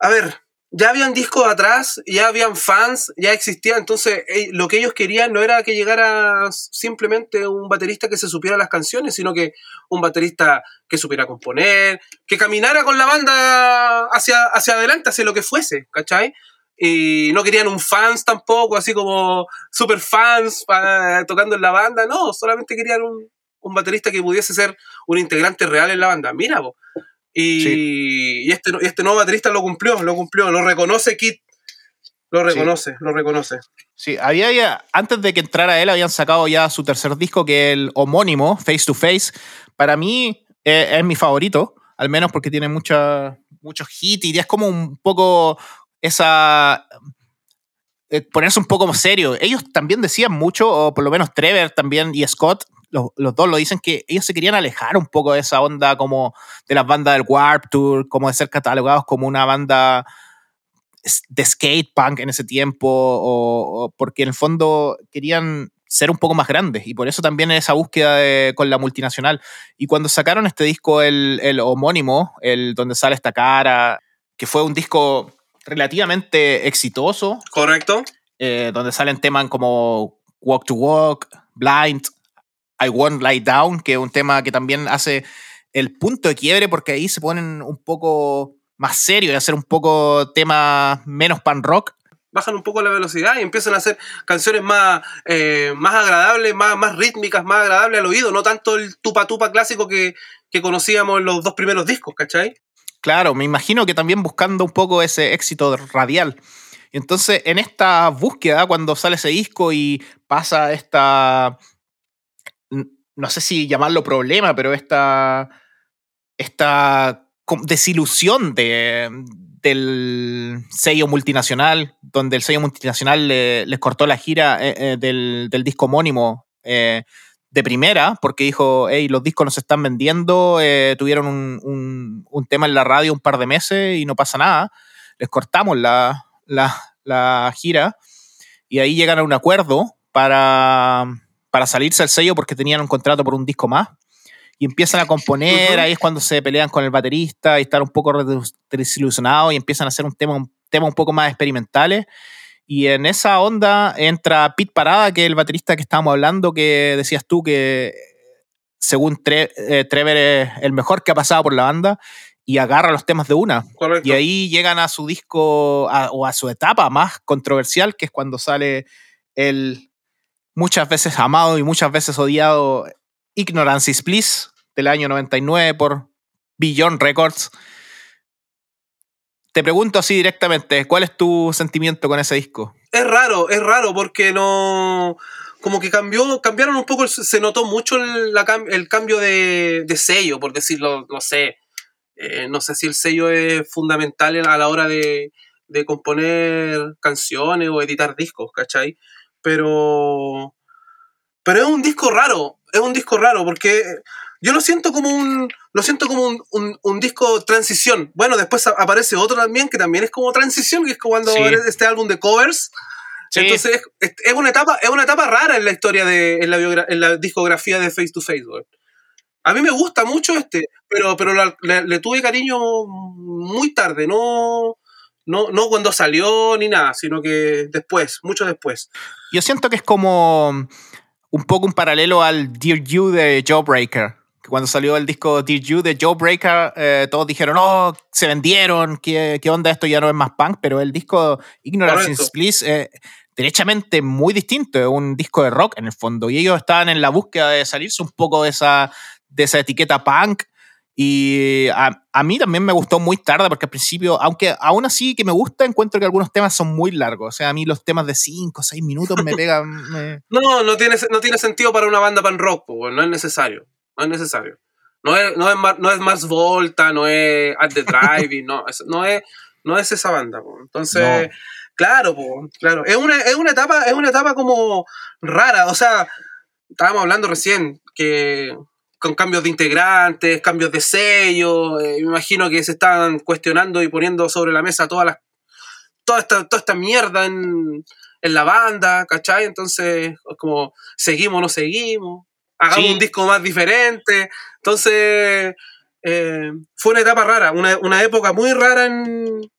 S2: a ver, ya habían discos atrás, ya habían fans, ya existía, entonces lo que ellos querían no era que llegara simplemente un baterista que se supiera las canciones, sino que un baterista que supiera componer, que caminara con la banda hacia, hacia adelante, hacia lo que fuese, ¿cachai? Y no querían un fans tampoco, así como super fans tocando en la banda, no, solamente querían un, un baterista que pudiese ser un integrante real en la banda. Mira, Y, este, este nuevo baterista lo cumplió, lo cumplió, lo reconoce Kit. Lo reconoce, lo reconoce.
S1: Sí, había ya, antes de que entrara él, habían sacado ya su tercer disco, que es el homónimo, Face to Face. Para mí eh, es, mi favorito, al menos porque tiene muchos hits y es como un poco esa eh, ponerse un poco más serio. Ellos también decían mucho, o por lo menos Trevor también y Scott, los, dos lo dicen que ellos se querían alejar un poco de esa onda como de las bandas del Warp Tour, como de ser catalogados como una banda de skate punk en ese tiempo, o, porque en el fondo querían ser un poco más grandes y por eso también esa búsqueda con la multinacional. Y cuando sacaron este disco, el, el homónimo, el donde sale esta cara, que fue un disco relativamente exitoso.
S2: Correcto.
S1: Eh, donde salen temas como Walk to Walk, Blind, I Won't Lie Down, que es un tema que también hace el punto de quiebre porque ahí se ponen un poco más serios y hacer un poco tema menos pan rock.
S2: Bajan un poco la velocidad y empiezan a hacer canciones más, eh, más agradables, más, más rítmicas, más agradables al oído, no tanto el tupa tupa clásico que, que conocíamos en los dos primeros discos, ¿cachai?
S1: Claro, me imagino que también buscando un poco ese éxito radial. Entonces, en esta búsqueda, cuando sale ese disco y pasa esta, no sé si llamarlo problema, pero esta, esta desilusión de, del sello multinacional, donde el sello multinacional les cortó la gira eh, eh, del, disco homónimo eh, de primera, porque dijo, hey, los discos no se están vendiendo, tuvieron un, tema en la radio un par de meses y no pasa nada, les cortamos la, la gira y ahí llegan a un acuerdo para, para salirse del sello porque tenían un contrato por un disco más. Y empiezan a componer, ahí es cuando se pelean con el baterista y están un poco desilusionados y empiezan a hacer un tema, un tema un poco más experimentales. Y en esa onda entra Pete Parada, que es el baterista que estábamos hablando, que decías tú que según eh, Trevor es el mejor que ha pasado por la banda y agarra los temas de una. Y ahí llegan a su disco o a su etapa más controversial, que es cuando sale el muchas veces amado y muchas veces odiado Ignorance is Bliss del año 99 por Beyond Records. Te pregunto así directamente, ¿cuál es tu sentimiento con ese disco?
S2: Es raro, es raro porque no como que cambió, cambiaron un poco, se notó mucho el, el cambio de, de, sello, por decirlo, no sé. Eh, no sé si el sello es fundamental a la hora de, de componer canciones o editar discos, ¿cachai? Pero. Pero es un disco raro, es un disco raro, porque yo lo siento como un. Lo siento como un, un, un disco transición. Bueno, después aparece otro también que también es como transición, que es cuando este álbum de covers entonces es, una etapa, es una etapa rara en la historia de, en la, en la discografía de Face to Face, A mí me gusta mucho este, pero, pero le, tuve cariño muy tarde, no, no, no cuando salió ni nada, sino que después, mucho después.
S1: Yo siento que es como un poco un paralelo al Dear You de Jawbreaker. Que cuando salió el disco Dear You de Jawbreaker, eh, todos dijeron, oh, se vendieron, ¿qué, ¿qué, onda? Esto ya no es más punk, pero el disco Ignorance is Bliss eh, derechamente muy distinto, es un disco de rock en el fondo, y ellos estaban en la búsqueda de salirse un poco de esa, de esa etiqueta punk, y a, mí también me gustó muy tarde, porque al principio, aunque aún así que me gusta, encuentro que algunos temas son muy largos, o sea, a mí los temas de 5 o 6 minutos me pegan...
S2: No, no tiene, no tiene sentido para una banda pan rock, no es necesario, no es necesario. No es, no es, no es Mars Volta, no es At the Driving, no, no, es, no es esa banda. Entonces... Claro, claro. Es una, es una etapa, es una etapa como rara. O sea, estábamos hablando recién que con cambios de integrantes, cambios de sello, eh, me imagino que se están cuestionando y poniendo sobre la mesa todas las, toda esta, toda esta mierda en, en la banda, ¿cachai? Entonces, como, seguimos o no seguimos, hagamos un disco más diferente. Entonces, eh, fue una etapa rara, una, una época muy rara en,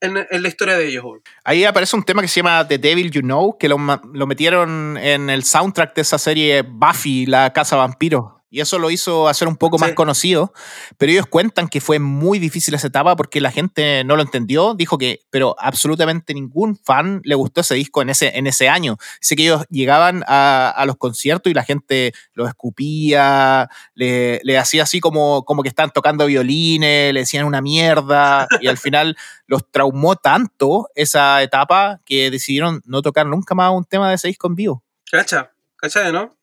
S2: en, la historia de ellos.
S1: Ahí aparece un tema que se llama The Devil You Know, que lo, lo metieron en el soundtrack de esa serie Buffy, la casa vampiro y eso lo hizo hacer un poco más conocido, pero ellos cuentan que fue muy difícil esa etapa porque la gente no lo entendió, dijo que, pero absolutamente ningún fan le gustó ese disco en ese, en ese año. Dice que ellos llegaban a, a los conciertos y la gente los escupía, le, le, hacía así como, como que estaban tocando violines, le decían una mierda, y al final los traumó tanto esa etapa que decidieron no tocar nunca más un tema de ese disco en vivo.
S2: Cacha, cacha, ¿no?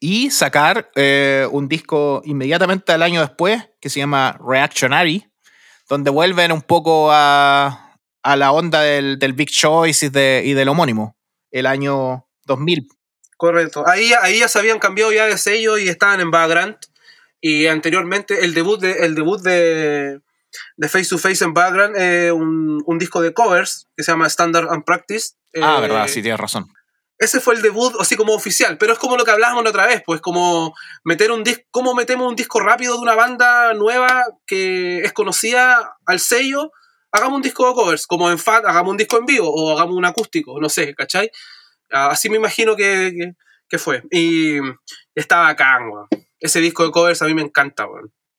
S1: Y sacar eh, un disco inmediatamente al año después que se llama Reactionary, donde vuelven un poco a, a la onda del, del Big Choice y, de, y, del homónimo, el año 2000.
S2: Correcto. Ahí, ahí ya se habían cambiado ya de sello y estaban en Background. Y anteriormente el debut de, el debut de, de Face to Face en Background, eh, un, un, disco de covers que se llama Standard and Practice.
S1: ah, verdad, eh, sí, tienes razón
S2: ese fue el debut así como oficial, pero es como lo que hablábamos la otra vez, pues como meter un disco, cómo metemos un disco rápido de una banda nueva que es conocida al sello, hagamos un disco de covers, como en FAT, hagamos un disco en vivo o hagamos un acústico, no sé, ¿cachai? Así me imagino que, fue. Y estaba acá, Ese disco de covers a mí me encanta, A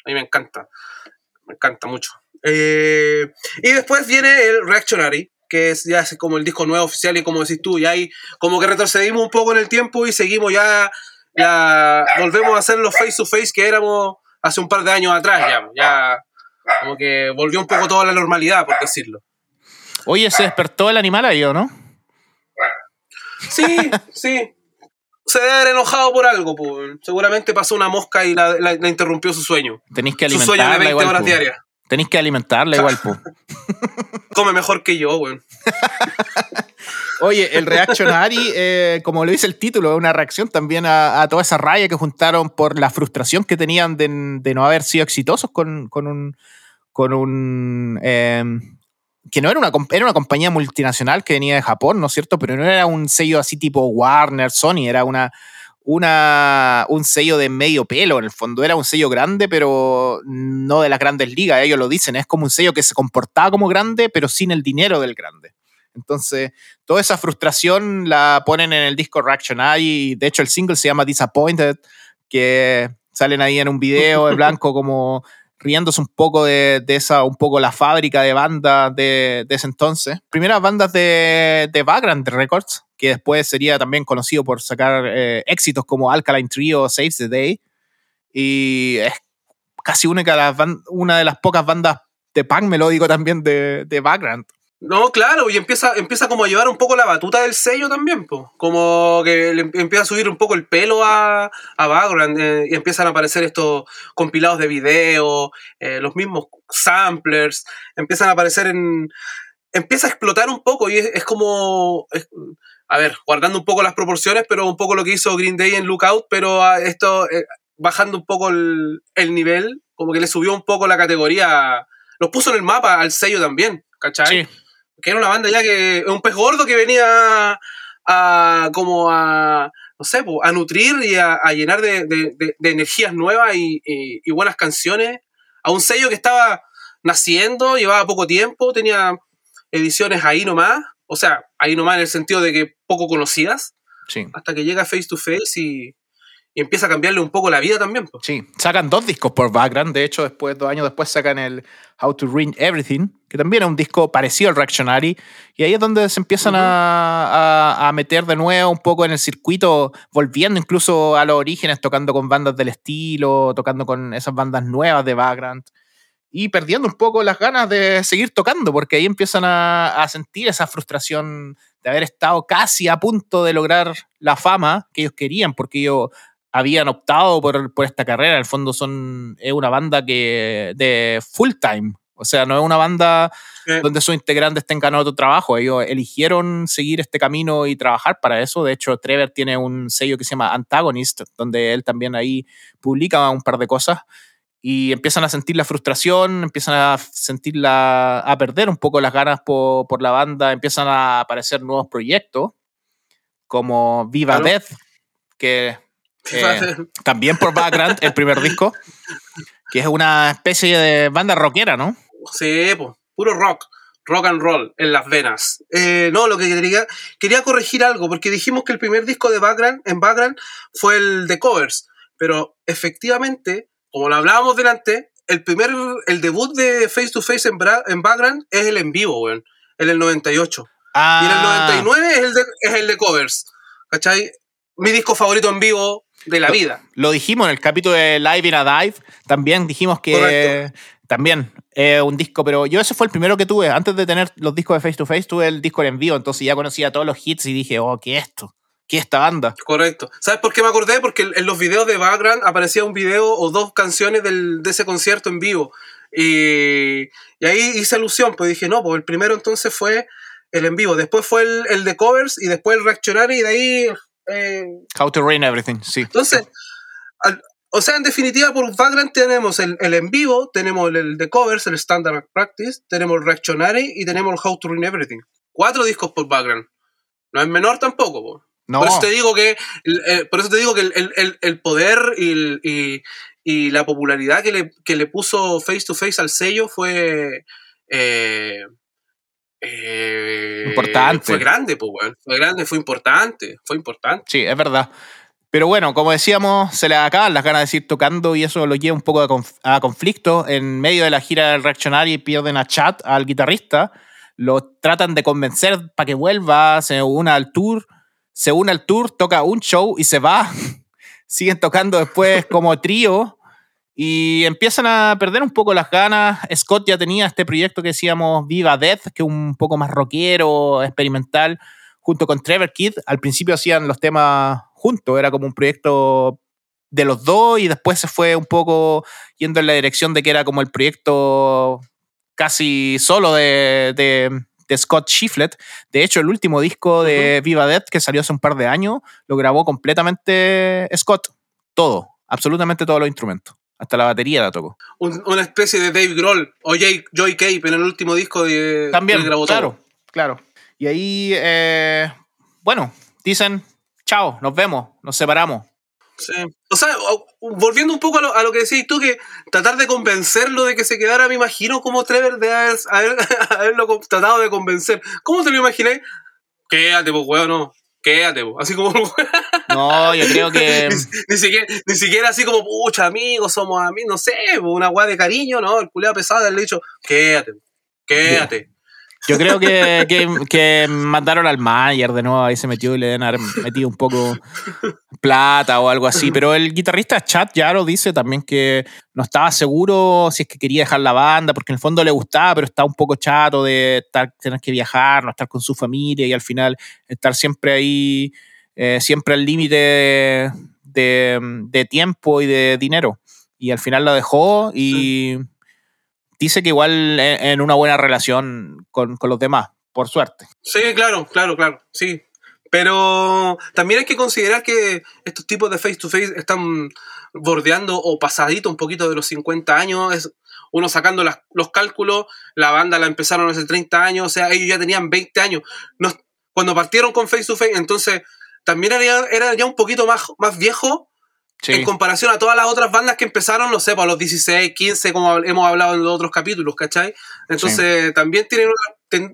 S2: mí me encanta. Me encanta mucho. Eh, y después viene el Reactionary, que es ya es como el disco nuevo oficial y como decís tú, y ahí como que retrocedimos un poco en el tiempo y seguimos ya, ya volvemos a ser los face to face que éramos hace un par de años atrás, ya, ya como que volvió un poco toda la normalidad, por decirlo.
S1: Oye, ¿se despertó el animal ahí o no?
S2: Sí, sí. Se debe haber enojado por algo, pues. Seguramente pasó una mosca y la, interrumpió su sueño.
S1: Tenéis que alimentarla. Su sueño de 20 horas diarias. Tenéis que alimentarla igual, pues.
S2: Come mejor que yo, güey.
S1: Oye, el Reactionary, eh, como lo dice el título, es una reacción también a, toda esa raya que juntaron por la frustración que tenían de, no haber sido exitosos con, un, con un, em, que no era una, era una compañía multinacional que venía de Japón, ¿no es cierto? Pero no era un sello así tipo Warner, Sony, era una, una, un sello de medio pelo en el fondo. Era un sello grande, pero no de las grandes ligas, ellos lo dicen. Es como un sello que se comportaba como grande, pero sin el dinero del grande. Entonces, toda esa frustración la ponen en el disco Reaction y de hecho el single se llama Disappointed, que salen ahí en un video de blanco como riéndose un poco de, esa, un poco la fábrica de bandas de, ese entonces. Primeras bandas de, de Background Records, que después sería también conocido por sacar eh, éxitos como Alkaline Trio Saves the Day. Y es casi una de las pocas bandas de punk melódico también de, de Background.
S2: No, claro, y empieza, empieza como a llevar un poco la batuta del sello también, pues. Como que le empieza a subir un poco el pelo a, a eh, y empiezan a aparecer estos compilados de video, eh, los mismos samplers, empiezan a aparecer en... Empieza a explotar un poco y es, como... a ver, guardando un poco las proporciones, pero un poco lo que hizo Green Day en Lookout, pero esto eh, bajando un poco el, el nivel, como que le subió un poco la categoría, los puso en el mapa al sello también, ¿cachai? Sí que era una banda ya que un pez gordo que venía a como a no sé, a nutrir y a, llenar de, energías nuevas y, buenas canciones a un sello que estaba naciendo, llevaba poco tiempo, tenía ediciones ahí nomás, o sea, ahí nomás en el sentido de que poco conocidas, hasta que llega Face to Face y, y empieza a cambiarle un poco la vida también.
S1: Sí, sacan dos discos por background. De hecho, después, dos años después, sacan el How to Ring Everything, que también es un disco parecido al Reactionary. Y ahí es donde se empiezan a, a, meter de nuevo un poco en el circuito, volviendo incluso a los orígenes, tocando con bandas del estilo, tocando con esas bandas nuevas de background. Y perdiendo un poco las ganas de seguir tocando, porque ahí empiezan a, a sentir esa frustración de haber estado casi a punto de lograr la fama que ellos querían, porque ellos habían optado por, por, esta carrera. En el fondo son, es una banda que de full time. O sea, no es una banda donde sus integrantes tengan otro trabajo. Ellos eligieron seguir este camino y trabajar para eso. De hecho, Trevor tiene un sello que se llama Antagonist, donde él también ahí publica un par de cosas. Y empiezan a sentir la frustración, empiezan a sentir la, a perder un poco las ganas por, por la banda, empiezan a aparecer nuevos proyectos, como Viva Death, que eh, también por Background, el primer disco, que es una especie de banda rockera, ¿no?
S2: Sí, pues, puro rock, rock and roll en las venas. Eh, no, lo que quería, quería corregir algo, porque dijimos que el primer disco de Background, en Background fue el de covers, pero efectivamente, como lo hablábamos delante, el primer, el debut de Face to Face en, en Background es el en vivo, weón, en el 98. Y en el 99 es el de, es el de covers, ¿cachai? Mi disco favorito en vivo de la vida.
S1: Lo dijimos en el capítulo de Live in a Dive, también dijimos que también eh, un disco, pero yo ese fue el primero que tuve. Antes de tener los discos de Face to Face, tuve el disco en vivo, entonces ya conocía todos los hits y dije, oh, ¿qué es esto? ¿Qué es esta banda?
S2: Correcto. ¿Sabes por qué me acordé? Porque en los videos de Background aparecía un video o dos canciones del, de ese concierto en vivo. Y, y, ahí hice alusión, pues dije, no, pues el primero entonces fue el en vivo, después fue el, el de covers y después el reaccionario y de ahí
S1: eh, How to Rain Everything, sí.
S2: Entonces, o sea, en definitiva, por background tenemos el, el en vivo, tenemos el, de covers, el Standard Practice, tenemos el Reactionary y tenemos el How to Rain Everything. Cuatro discos por background. No es menor tampoco. No. Por eso te digo que, por eso te digo que el, el poder y, y, y, la popularidad que le, que le, puso Face to Face al sello fue. Eh,
S1: eh, importante.
S2: Fue grande, pues, Fue grande, fue importante. Fue importante.
S1: Sí, es verdad. Pero bueno, como decíamos, se le acaban las ganas de seguir tocando y eso lo lleva un poco a, conflicto. En medio de la gira del Reactionary pierden a Chat, al guitarrista. Lo tratan de convencer para que vuelva, se una al tour. Se une al tour, toca un show y se va. Siguen tocando después como trío y empiezan a perder un poco las ganas. Scott ya tenía este proyecto que decíamos Viva Death, que es un poco más rockero, experimental, junto con Trevor Kidd. Al principio hacían los temas juntos, era como un proyecto de los dos y después se fue un poco yendo en la dirección de que era como el proyecto casi solo de, de, Scott Shiflett. De hecho, el último disco de Viva Death que salió hace un par de años lo grabó completamente Scott. Todo, absolutamente todos los instrumentos. Hasta la batería la tocó.
S2: una especie de Dave Grohl o Joy Cape en el último disco de.
S1: También, claro, claro. Y ahí, eh, bueno, dicen, chao, nos vemos, nos separamos.
S2: Sí. O sea, volviendo un poco a lo, que decís tú, que tratar de convencerlo de que se quedara, me imagino como Trevor de haber, haberlo tratado de convencer. ¿Cómo te lo imaginé? Quédate, pues, weón, no. Quédate, pues. Así como.
S1: no, yo creo que.
S2: ni, siquiera, ni siquiera así como, pucha, amigos, somos amigos, no sé, una weá de cariño, ¿no? El culeado pesado le ha dicho, quédate, quédate.
S1: Yo creo que, que, mandaron al Mayer de nuevo, ahí se metió y le deben haber metido un poco plata o algo así. Pero el guitarrista Chad Yaro dice también que no estaba seguro si es que quería dejar la banda, porque en el fondo le gustaba, pero está un poco chato de estar, tener que viajar, no estar con su familia y al final estar siempre ahí, eh, siempre al límite de, tiempo y de dinero. Y al final lo dejó y dice que igual en una buena relación con, los demás, por suerte.
S2: Sí, claro, claro, claro, sí. Pero también hay que considerar que estos tipos de face to face están bordeando o pasadito un poquito de los 50 años. Es uno sacando los cálculos, la banda la empezaron hace 30 años, o sea, ellos ya tenían 20 años. cuando partieron con face to face, entonces también era, era ya un poquito más, más viejo en comparación a todas las otras bandas que empezaron, no sé, por los 16, 15, como hemos hablado en los otros capítulos, ¿cachai? Entonces también tienen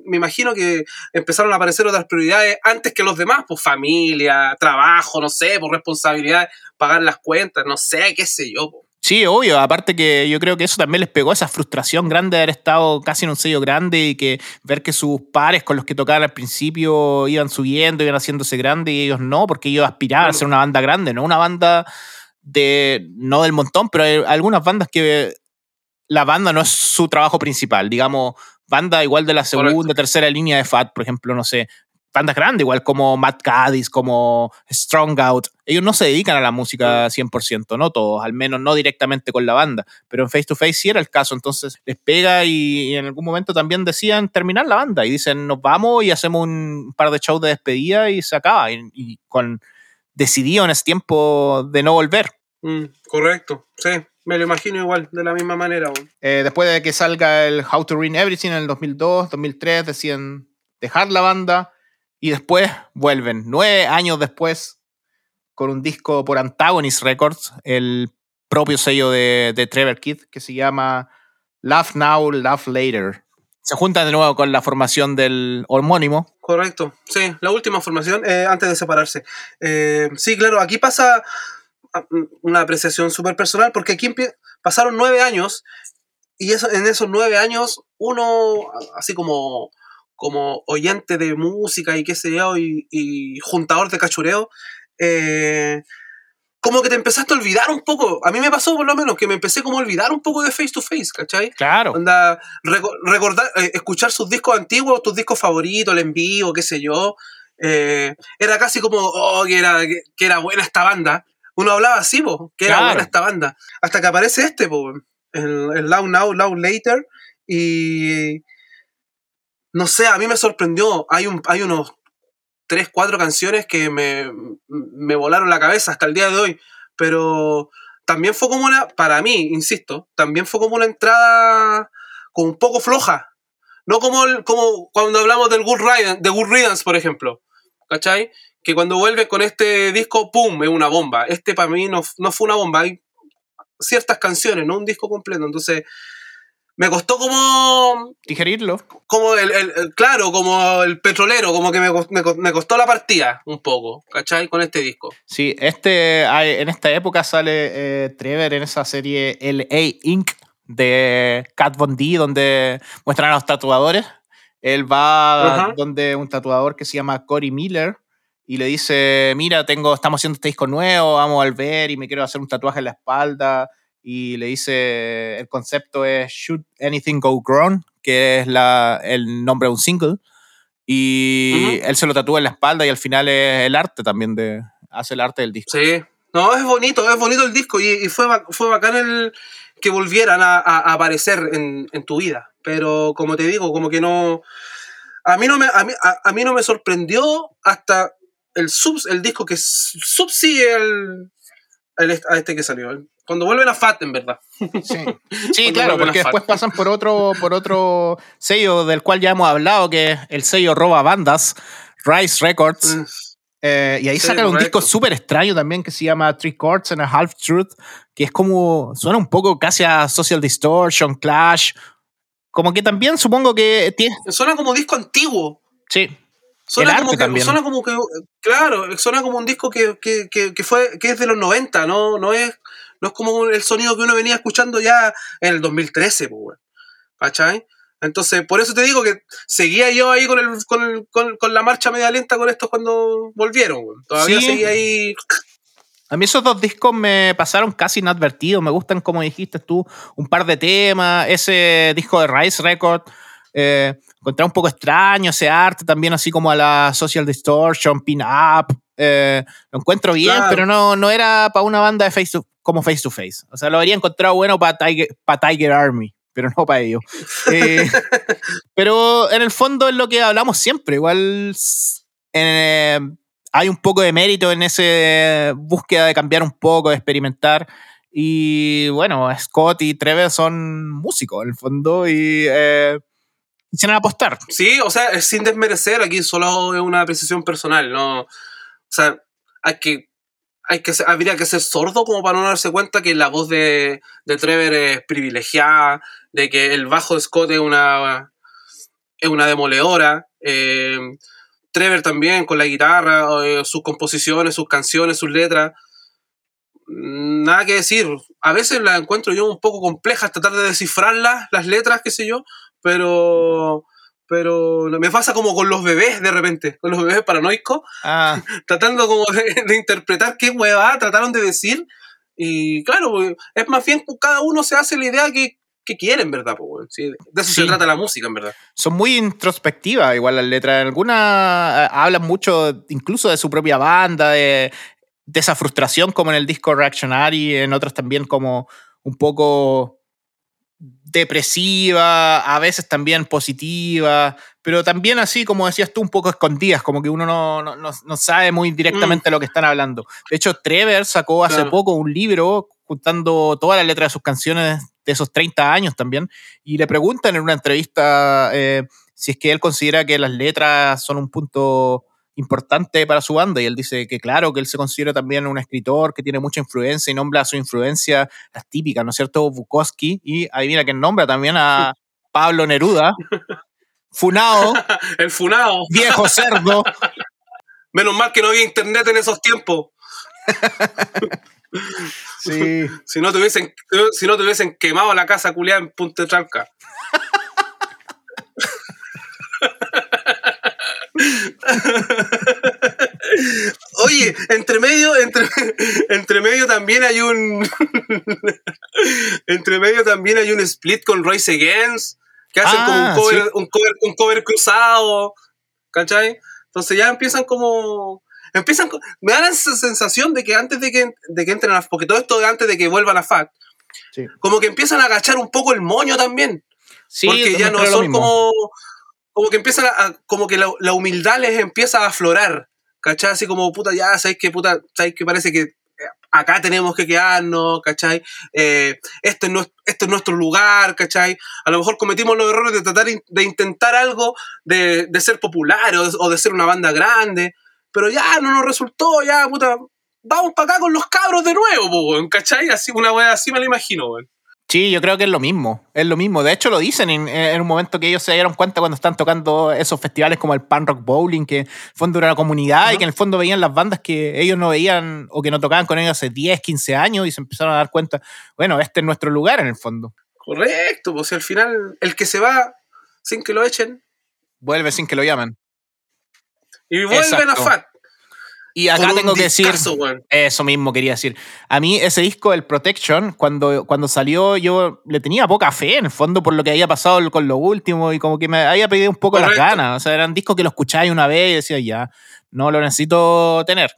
S2: me imagino que empezaron a aparecer otras prioridades antes que los demás, pues familia, trabajo, no sé, por responsabilidad, pagar las cuentas, no sé, qué sé yo.
S1: Sí, obvio. Aparte que yo creo que eso también les pegó esa frustración grande de haber estado casi en un sello grande y que ver que sus pares con los que tocaban al principio iban subiendo, iban haciéndose grandes y ellos no, porque ellos aspiraban a ser una banda grande, no una banda de, no del montón, pero hay algunas bandas que la banda no es su trabajo principal, digamos, banda igual de la segunda, tercera línea de Fat, por ejemplo, no sé, bandas grandes, igual como Matt Cadiz, como Strong Out, ellos no se dedican a la música 100%, no todos, al menos no directamente con la banda, pero en Face to Face sí era el caso, entonces les pega y, en algún momento también decían terminar la banda y dicen nos vamos y hacemos un par de shows de despedida y se acaba, y con decidido en ese tiempo de no volver.
S2: Mm, correcto, sí, me lo imagino igual, de la misma manera.
S1: Eh, después de que salga el How to Read Everything en el 2002, 2003, deciden dejar la banda y después vuelven, nueve años después, con un disco por Antagonist Records, el propio sello de, Trevor Kidd, que se llama Laugh Now, Laugh Later se juntan de nuevo con la formación del homónimo.
S2: Correcto, sí, la última formación eh, antes de separarse. Eh, sí, claro, aquí pasa ah, una apreciación súper personal porque aquí pasaron nueve años y eso, en esos nueve años uno, así como, como oyente de música y qué sé yo, y, y juntador de cachureo, eh, como que te empezaste a olvidar un poco. A mí me pasó por lo menos que me empecé como a olvidar un poco de face to face, ¿cachai?
S1: Claro.
S2: Onda, recordar, eh, escuchar sus discos antiguos, tus discos favoritos, el en vivo, qué sé yo. Eh, era casi como, oh, que era, que, era buena esta banda. Uno hablaba así, po, que era buena esta banda. Hasta que aparece este, po, el, el Loud Now, Loud Later. Y. No sé, a mí me sorprendió. Hay, un, hay unos tres, cuatro canciones que me, me volaron la cabeza hasta el día de hoy. Pero también fue como una, para mí, insisto, también fue como una entrada como un poco floja. No como, como cuando hablamos del Good Riddance, de Good Riddance, por ejemplo. ¿Cachai? Que cuando vuelve con este disco, ¡pum! es una bomba. Este para mí no, no fue una bomba. Hay ciertas canciones, no un disco completo. Entonces, me costó como...
S1: Digerirlo.
S2: Como el, el, claro, como el petrolero, como que me, me, costó la partida un poco, ¿cachai? Con este disco.
S1: Sí, este, en esta época sale eh, Trevor en esa serie LA Inc. de Cat Von D, donde muestran a los tatuadores. Él va donde un tatuador que se llama Cory Miller y le dice, mira, tengo, estamos haciendo este disco nuevo, vamos a volver y me quiero hacer un tatuaje en la espalda y le dice, el concepto es Should Anything Go Wrong, que es la, el nombre de un single, y él se lo tatúa en la espalda y al final es el arte también de, hace el arte del disco.
S2: Sí, no, es bonito, es bonito el disco y, fue, fue bacán el que volvieran a, aparecer en, tu vida, pero como te digo, como que no... A mí no me, a mí, a, mí no me sorprendió hasta el, sub, el disco que subsigue el, a este que salió. Cuando vuelven a Fat, en verdad.
S1: Sí, claro, porque después pasan por otro, por otro sello del cual ya hemos hablado, que es el sello Roba Bandas, Rise Records. Mm. Eh, y ahí sacan un disco súper extraño también que se llama Three Chords and a Half Truth, que es como, suena un poco casi a Social Distortion, Clash. Como que también supongo que tiene...
S2: Suena como disco antiguo.
S1: Sí.
S2: Suena, como que, suena como que, claro, suena como un disco que, que, que, fue, que es de los 90, ¿no? No es, no es como el sonido que uno venía escuchando ya en el 2013, pues, ¿cachai? Entonces, por eso te digo que seguía yo ahí con, el, con, con, con la marcha media lenta con estos cuando volvieron. Todavía seguía ahí.
S1: A mí esos dos discos me pasaron casi inadvertidos. Me gustan, como dijiste tú, un par de temas. Ese disco de Rise Record. Eh, encontré un poco extraño ese arte también, así como a la Social Distortion, Pin Up. Eh, lo encuentro bien, pero no, no era para una banda de face como Face to Face. O sea, lo habría encontrado bueno para Tiger, para Tiger Army pero no para ello. Eh, pero en el fondo es lo que hablamos siempre. Igual eh, hay un poco de mérito en esa búsqueda de cambiar un poco, de experimentar. Y bueno, Scott y Trevor son músicos en el fondo y quisieron apostar.
S2: Sí, o sea, sin desmerecer, aquí solo es una precisión personal, ¿no? O sea, hay que hay que habría que ser sordo como para no darse cuenta que la voz de, de Trevor es privilegiada, de que el bajo de Scott es una, es una demoledora. Eh, Trevor también con la guitarra, eh, sus composiciones, sus canciones, sus letras. Nada que decir. A veces las encuentro yo un poco complejas, tratar de descifrarlas, las letras, qué sé yo, pero pero me pasa como con los bebés de repente, con los bebés paranoicos, ah. tratando como de, interpretar qué hueva trataron de decir. Y claro, pues, es más bien que cada uno se hace la idea que, que quieren, ¿verdad? Pues, de eso se trata la música, en verdad.
S1: Son muy introspectivas, igual las letras. En algunas eh, hablan mucho incluso de su propia banda, de, de esa frustración, como en el disco Reactionary, en otras también como un poco depresiva, a veces también positiva, pero también así, como decías tú, un poco escondidas, como que uno no, no, no sabe muy directamente mm. lo que están hablando. De hecho, Trevor sacó hace poco un libro juntando todas las letras de sus canciones de esos 30 años también, y le preguntan en una entrevista eh, si es que él considera que las letras son un punto importante para su banda y él dice que claro, que él se considera también un escritor que tiene mucha influencia y nombra a su influencia las típicas, ¿no es cierto? Bukowski y adivina que nombra también a Pablo Neruda, Funao,
S2: el Funao,
S1: viejo cerdo.
S2: Menos mal que no había internet en esos tiempos.
S1: sí.
S2: Si no te hubiesen, si no te hubiesen quemado la casa culiada en Punta Tranca. Oye, entre medio, entre, entre medio también hay un. entre medio también hay un split con Royce Against, que hacen como un ah, cover, un cover, un cover cruzado. ¿Cachai? Entonces ya empiezan como. Empiezan. Me da esa sensación de que antes de que, de que entren a. Porque todo esto antes de que vuelvan a FAT. Como que empiezan a agachar un poco el moño también. Sí, porque ya no son como como que empiezan a, como que la, humildad les empieza a aflorar, ¿cachai? Así como, puta, ya, ¿sabes qué, puta? ¿Sabes qué? Parece que eh, acá tenemos que quedarnos, ¿cachai? Eh, este, es este es nuestro lugar, ¿cachai? A lo mejor cometimos los errores de tratar de intentar algo, de, ser popular o, de ser una banda grande, pero ya no nos resultó, ya, puta, vamos para acá con los cabros de nuevo, ¿cachai? Así, una wea así me la imagino, weón.
S1: Sí, yo creo que es lo mismo, es lo mismo. De hecho, lo dicen en, un momento que ellos se dieron cuenta cuando están tocando esos festivales como el Pan Rock Bowling, que en el fondo era una comunidad y que en el fondo veían las bandas que ellos no veían o que no tocaban con ellos hace 10, 15 años y se empezaron a dar cuenta, bueno, este es nuestro lugar en el fondo.
S2: Correcto, pues al final el que se va sin que lo echen.
S1: Vuelve sin que lo llamen.
S2: Y vuelven a FAT.
S1: Y acá tengo que decir, eso mismo quería decir. A mí ese disco, el Protection, cuando, cuando salió yo le tenía poca fe en el fondo por lo que había pasado con lo último y como que me había pedido un poco las ganas. O sea, eran discos que lo escucháis una vez y decía, ya, no lo necesito tener.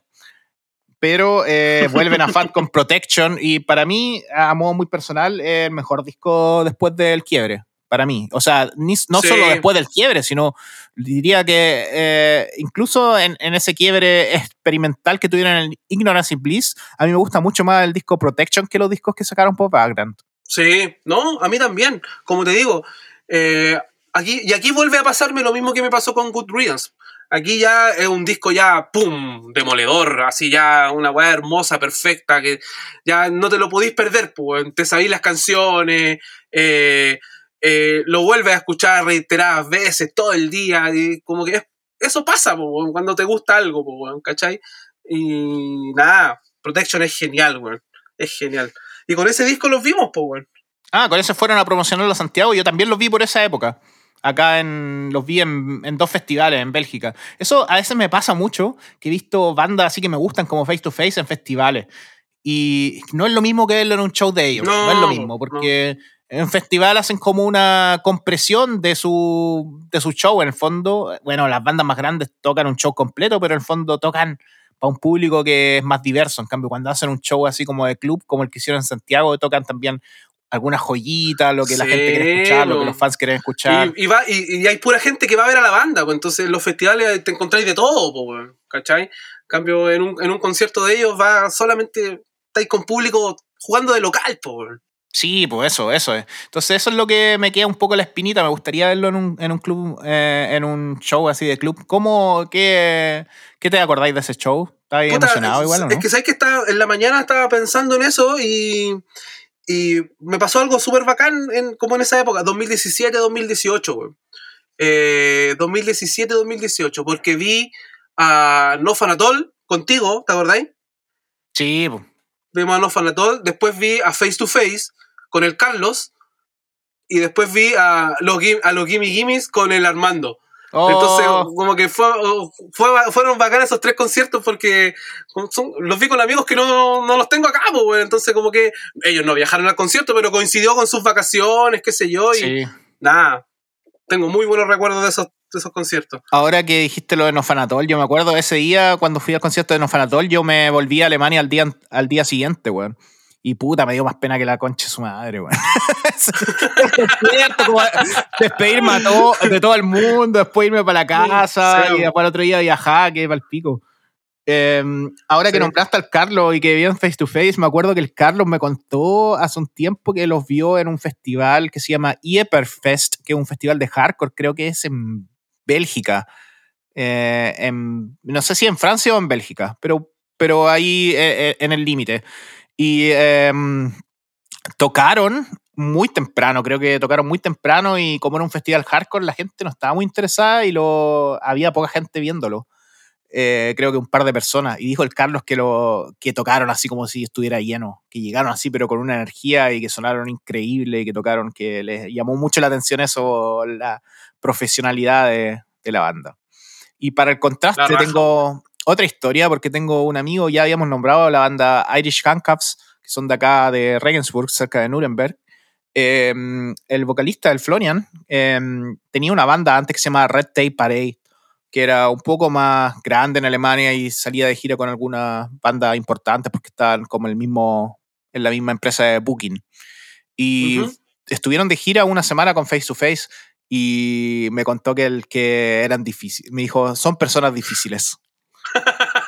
S1: Pero eh, vuelven a Fat con Protection y para mí, a modo muy personal, es el mejor disco después del quiebre. Para mí. O sea, no solo después del quiebre, sino diría que eh, incluso en, ese quiebre experimental que tuvieron en Ignorance y Bliss, a mí me gusta mucho más el disco Protection que los discos que sacaron por Background.
S2: Sí, no, a mí también. Como te digo, eh, aquí, y aquí vuelve a pasarme lo mismo que me pasó con Good Riddance. Aquí ya es un disco ya, ¡pum!, demoledor, así ya una weá hermosa, perfecta, que ya no te lo podéis perder, pues, te sabéis las canciones, eh, eh, lo vuelves a escuchar reiteradas veces, todo el día, y como que eso pasa, pues, cuando te gusta algo, pues, ¿cachai? Y nada, Protection es genial, weón, es genial. Y con ese disco los vimos, pues, weón.
S1: Ah, con ese fueron a promocionarlo a Santiago, yo también los vi por esa época. Acá en, los vi en, dos festivales en Bélgica. Eso a veces me pasa mucho, que he visto bandas así que me gustan como Face to Face en festivales. Y no es lo mismo que verlo en un show de ellos. No, es lo mismo, porque en festival hacen como una compresión de su, de su show. En el fondo, bueno, las bandas más grandes tocan un show completo, pero en el fondo tocan para un público que es más diverso. En cambio, cuando hacen un show así como de club, como el que hicieron en Santiago, tocan también alguna joyita, lo que la gente quiere escuchar, lo que los fans quieren escuchar.
S2: Y, va, y, hay pura gente que va a ver a la banda, pues entonces en los festivales te encontráis de todo, pues, ¿cachai? En cambio, en un, en un concierto de ellos va solamente, estáis con público jugando de local, pues.
S1: Sí, pues eso, eso es. Entonces eso es lo que me queda un poco la espinita. Me gustaría verlo en un, en un club, eh, en un show así de club. ¿Cómo, qué, qué te acordáis de ese show? ¿Estás emocionado igual o no?
S2: Es que sabes que estaba, en la mañana estaba pensando en eso y y me pasó algo súper bacán en, como en esa época, 2017-2018, güey. 2017-2018, porque vi a No Fanatol contigo, ¿te acordáis?
S1: Sí.
S2: Vimos a No Fanatol, después vi a Face to Face con el Carlos, y después vi a los, a los Gimme Gimmes con el Armando. Entonces, oh. como que fue, fueron bacanas esos tres conciertos porque los vi con amigos que no, los tengo acá, pues, entonces como que ellos no viajaron al concierto, pero coincidió con sus vacaciones, qué sé yo, y nada, tengo muy buenos recuerdos de esos, esos conciertos.
S1: Ahora que dijiste lo de Nofanatol, yo me acuerdo ese día cuando fui al concierto de Nofanatol, yo me volví a Alemania al día, al día siguiente, weón. Y puta, me dio más pena que la concha de su madre, weón. despedirme a todo, de todo el mundo, después irme para la casa y después el otro día viajar, que para el pico. Em, ahora que nombraste al Carlos y que vieron Face to Face, me acuerdo que el Carlos me contó hace un tiempo que los vio en un festival que se llama Ieperfest, que es un festival de hardcore, creo que es en Bélgica. Eh, no sé si en Francia o en Bélgica, pero, pero ahí eh, eh, en el límite. Y em, tocaron muy temprano, creo que tocaron muy temprano y como era un festival hardcore, la gente no estaba muy interesada y lo, había poca gente viéndolo. Eh, creo que un par de personas. Y dijo el Carlos que, lo, que tocaron así como si estuviera lleno, que llegaron así pero con una energía y que sonaron increíble y que tocaron, que les llamó mucho la atención eso, la profesionalidad de, de la banda. Y para el contraste tengo otra historia, porque tengo un amigo, ya habíamos nombrado la banda Irish Handcuffs, que son de acá de Regensburg, cerca de Nuremberg. Em, el vocalista del Florian em, tenía una banda antes que se llama Red Tape Parade, que era un poco más grande en Alemania y salía de gira con algunas bandas importantes porque estaban como el mismo, en la misma empresa de Booking. Y estuvieron de gira una semana con Face to Face y me contó que, el, que eran difíciles. Me dijo, son personas difíciles.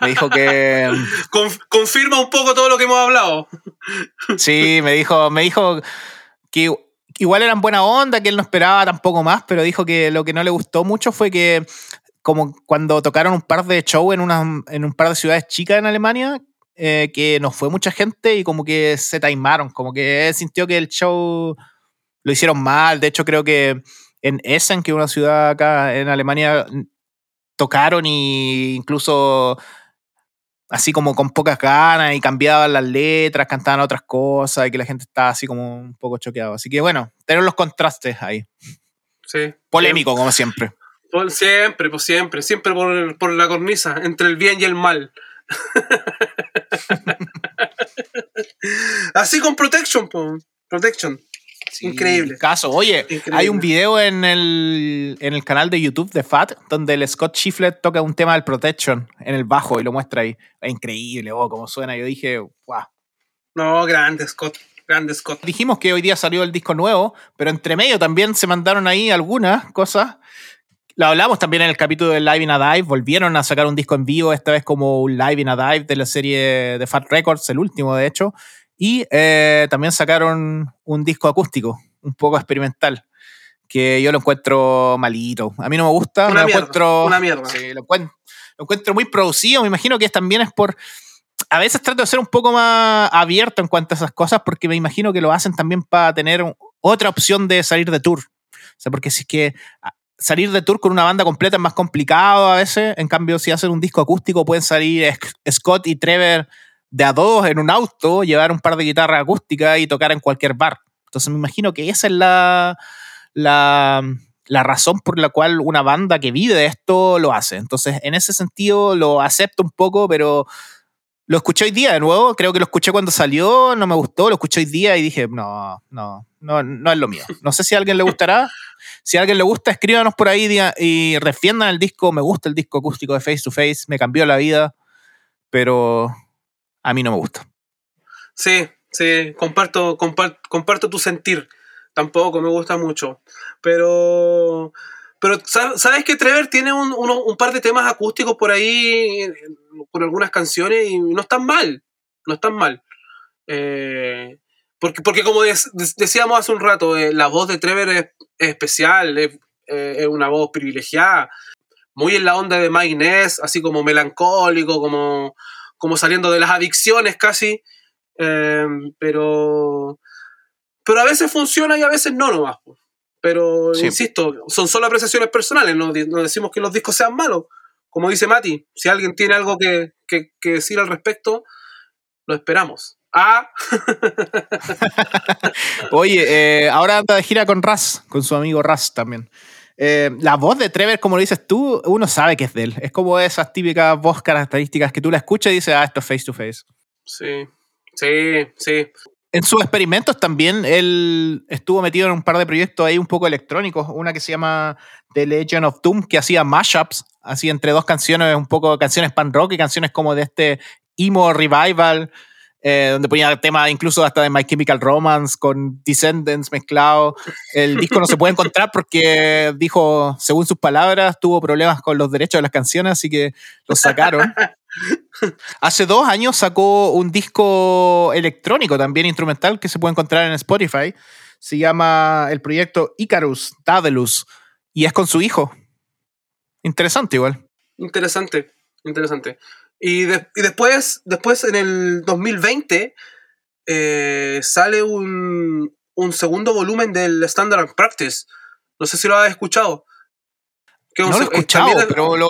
S1: Me dijo que.
S2: confirma un poco todo lo que hemos hablado.
S1: Sí, me dijo, me dijo que igual eran buena onda, que él no esperaba tampoco más, pero dijo que lo que no le gustó mucho fue que, como cuando tocaron un par de shows en, en un par de ciudades chicas en Alemania, eh, que no fue mucha gente y como que se timaron, como que sintió que el show lo hicieron mal. De hecho, creo que en Essen, que es una ciudad acá en Alemania, tocaron y incluso así como con pocas ganas y cambiaban las letras, cantaban otras cosas y que la gente estaba así como un poco choqueado. Así que bueno, tener los contrastes ahí.
S2: Sí.
S1: Polémico, como siempre.
S2: Por siempre, pues siempre, siempre por, por la cornisa, entre el bien y el mal. así con Protection, pues. Protection. Increíble.
S1: Caso. Oye, hay un video en el, en el canal de YouTube de Fat donde el Scott Shiflett toca un tema del Protection en el bajo y lo muestra ahí. Es increíble, oh, como suena. Yo dije, wow.
S2: No, grande, Scott. Grande Scott.
S1: Dijimos que hoy día salió el disco nuevo, pero entre medio también se mandaron ahí algunas cosas. Lo hablamos también en el capítulo de Live in a Dive. Volvieron a sacar un disco en vivo, esta vez como un Live in a Dive de la serie de Fat Records, el último de hecho. Y eh, también sacaron un disco acústico, un poco experimental, que yo lo encuentro malito. A mí no me gusta.
S2: Una
S1: lo
S2: mierda,
S1: encuentro,
S2: una mierda.
S1: Sí, lo, encuentro, lo encuentro muy producido. Me imagino que también es por a veces trato de ser un poco más abierto en cuanto a esas cosas porque me imagino que lo hacen también para tener otra opción de salir de tour. O sea, porque si es que ah, salir de tour con una banda completa es más complicado a veces, en cambio si hacen un disco acústico pueden salir Scott y Trevor de a dos en un auto, llevar un par de guitarras acústicas y tocar en cualquier bar. Entonces me imagino que esa es la, la, la razón por la cual una banda que vive esto lo hace. Entonces en ese sentido lo acepto un poco, pero lo escuché hoy día de nuevo, creo que lo escuché cuando salió, no me gustó, lo escuché hoy día y dije, no, no, no, no es lo mío. No sé si a alguien le gustará. Si a alguien le gusta, escríbanos por ahí y refiendan el disco. Me gusta el disco acústico de Face to Face, me cambió la vida, pero a mí no me gusta.
S2: Sí, sí, comparto, comparto, comparto tu sentir. Tampoco me gusta mucho. Pero pero sabes que Trevor tiene un, un, par de temas acústicos por ahí, por algunas canciones, y no están mal. No están mal. Eh, porque, porque como decíamos hace un rato, eh, la voz de Trevor es, especial, es, eh, es, una voz privilegiada, muy en la onda de Mike Ness, así como melancólico, como, como saliendo de las adicciones casi. pero, pero a veces funciona y a veces no nomás. Pero, insisto, son solo apreciaciones personales, no, no, decimos que los discos sean malos. Como dice Mati, si alguien tiene algo que, que, que decir al respecto, lo esperamos. Ah.
S1: Oye, eh, ahora anda de gira con Raz, con su amigo Raz también. Eh, la voz de Trevor, como lo dices tú, uno sabe que es de él. Es como esas típicas voz características que tú la escuchas y dices, ah, esto es face to face.
S2: Sí, sí, sí.
S1: En sus experimentos también él estuvo metido en un par de proyectos ahí un poco electrónicos. Una que se llama The Legend of Doom, que hacía mashups, así entre dos canciones, un poco canciones pan rock y canciones como de este emo revival, eh, donde ponía temas incluso hasta de My Chemical Romance con Descendants mezclado. El disco no se puede encontrar porque dijo, según sus palabras, tuvo problemas con los derechos de las canciones, así que lo sacaron. Hace dos años sacó un disco electrónico también instrumental que se puede encontrar en Spotify. Se llama el proyecto Icarus, Daedalus, y es con su hijo. Interesante igual.
S2: Interesante, interesante. Y, después, después, en el 2020, eh, sale un, segundo volumen del Standard Practice. No sé si lo has escuchado.
S1: no lo he escuchado, pero lo,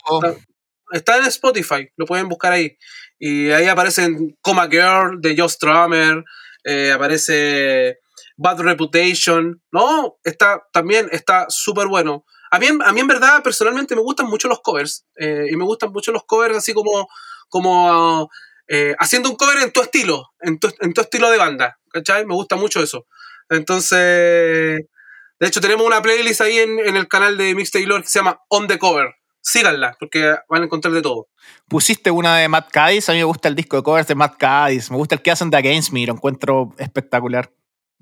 S2: Está en Spotify, lo pueden buscar ahí. Y ahí aparecen Coma Girl de Joe Strummer, eh, aparece Bad Reputation. No, está también está súper bueno. A mí, a mí en verdad personalmente me gustan mucho los covers. Eh, y me gustan mucho los covers así como, como eh, haciendo un cover en tu estilo, en tu, en tu estilo de banda. ¿Cachai? Me gusta mucho eso. Entonces, de hecho tenemos una playlist ahí en, en el canal de Mixtape Lord que se llama On the Cover síganla, porque van a encontrar de todo.
S1: Pusiste una de Matt Cadiz, a mí me gusta el disco de covers de Matt Cadiz, me gusta el que hacen de Against Me, lo encuentro espectacular.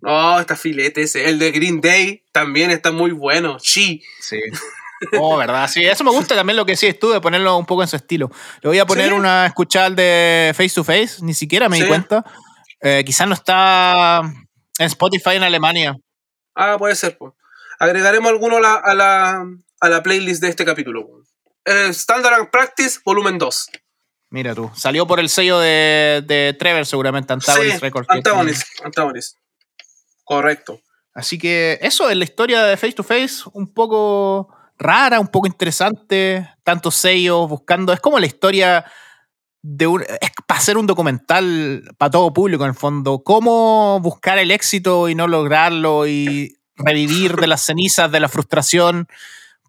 S2: Oh, está filete ese. El de Green Day también está muy bueno. Sí.
S1: Sí. Oh, verdad. Sí, eso me gusta también lo que sí tú, de ponerlo un poco en su estilo. Le voy a poner una escuchar de Face to Face, ni siquiera me di cuenta. Eh, quizás no está en Spotify en Alemania.
S2: Ah, puede ser. Pues. Agregaremos alguno a la, a la playlist de este capítulo. Standard and Practice, volumen 2.
S1: Mira tú, salió por el sello de, de Trevor seguramente, Antagonist Records.
S2: Antagonist, Antagonist. Correcto.
S1: Así que eso es la historia de Face to Face, un poco rara, un poco interesante, tantos sellos buscando, es como la historia de un, es para hacer un documental para todo público en el fondo, cómo buscar el éxito y no lograrlo y revivir de las cenizas, de la frustración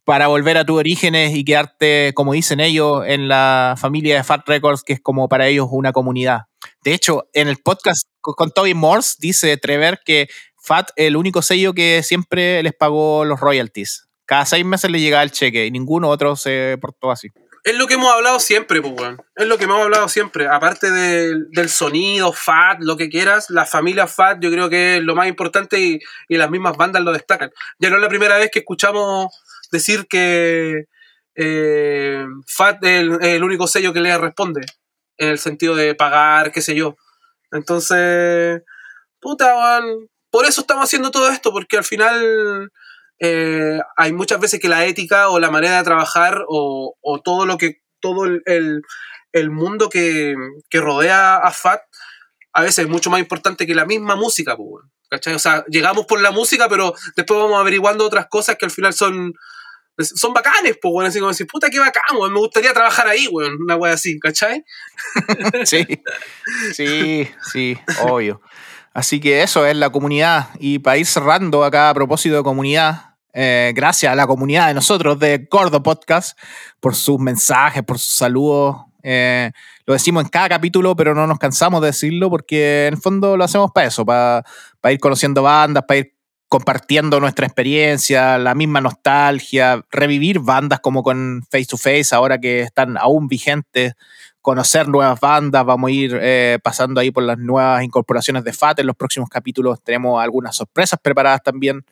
S1: para volver a tus orígenes y quedarte, como dicen ellos, en la familia de Fat Records, que es como para ellos una comunidad. De hecho, en el podcast con Toby Morse dice Trevor que Fat el único sello que siempre les pagó los royalties. Cada seis meses le llegaba el cheque y ninguno otro se portó así.
S2: Es lo que hemos hablado siempre, pues, weón. Es lo que hemos hablado siempre. Aparte del, del sonido, FAT, lo que quieras, la familia FAT yo creo que es lo más importante y, y las mismas bandas lo destacan. Ya no es la primera vez que escuchamos decir que eh, FAT es el, el único sello que le responde. En el sentido de pagar, qué sé yo. Entonces, puta, weón. Por eso estamos haciendo todo esto, porque al final eh, hay muchas veces que la ética o la manera de trabajar o, todo lo que todo el, el, mundo que, que, rodea a FAT a veces es mucho más importante que la misma música ¿cachai? o sea llegamos por la música pero después vamos averiguando otras cosas que al final son son bacanes, pues, bueno, así como decir, puta, qué bacán, me gustaría trabajar ahí, weón, una wea así, ¿cachai?
S1: sí, sí, sí, obvio. Así que eso es la comunidad. Y para ir cerrando acá a propósito de comunidad, eh, gracias a la comunidad de nosotros de Gordo Podcast por sus mensajes, por sus saludos. Eh, lo decimos en cada capítulo, pero no nos cansamos de decirlo porque en el fondo lo hacemos para eso, para, ir conociendo bandas, para ir compartiendo nuestra experiencia, la misma nostalgia, revivir bandas como con Face to Face, ahora que están aún vigentes, conocer nuevas bandas, vamos a ir eh, pasando ahí por las nuevas incorporaciones de FAT. En los próximos capítulos tenemos algunas sorpresas preparadas también.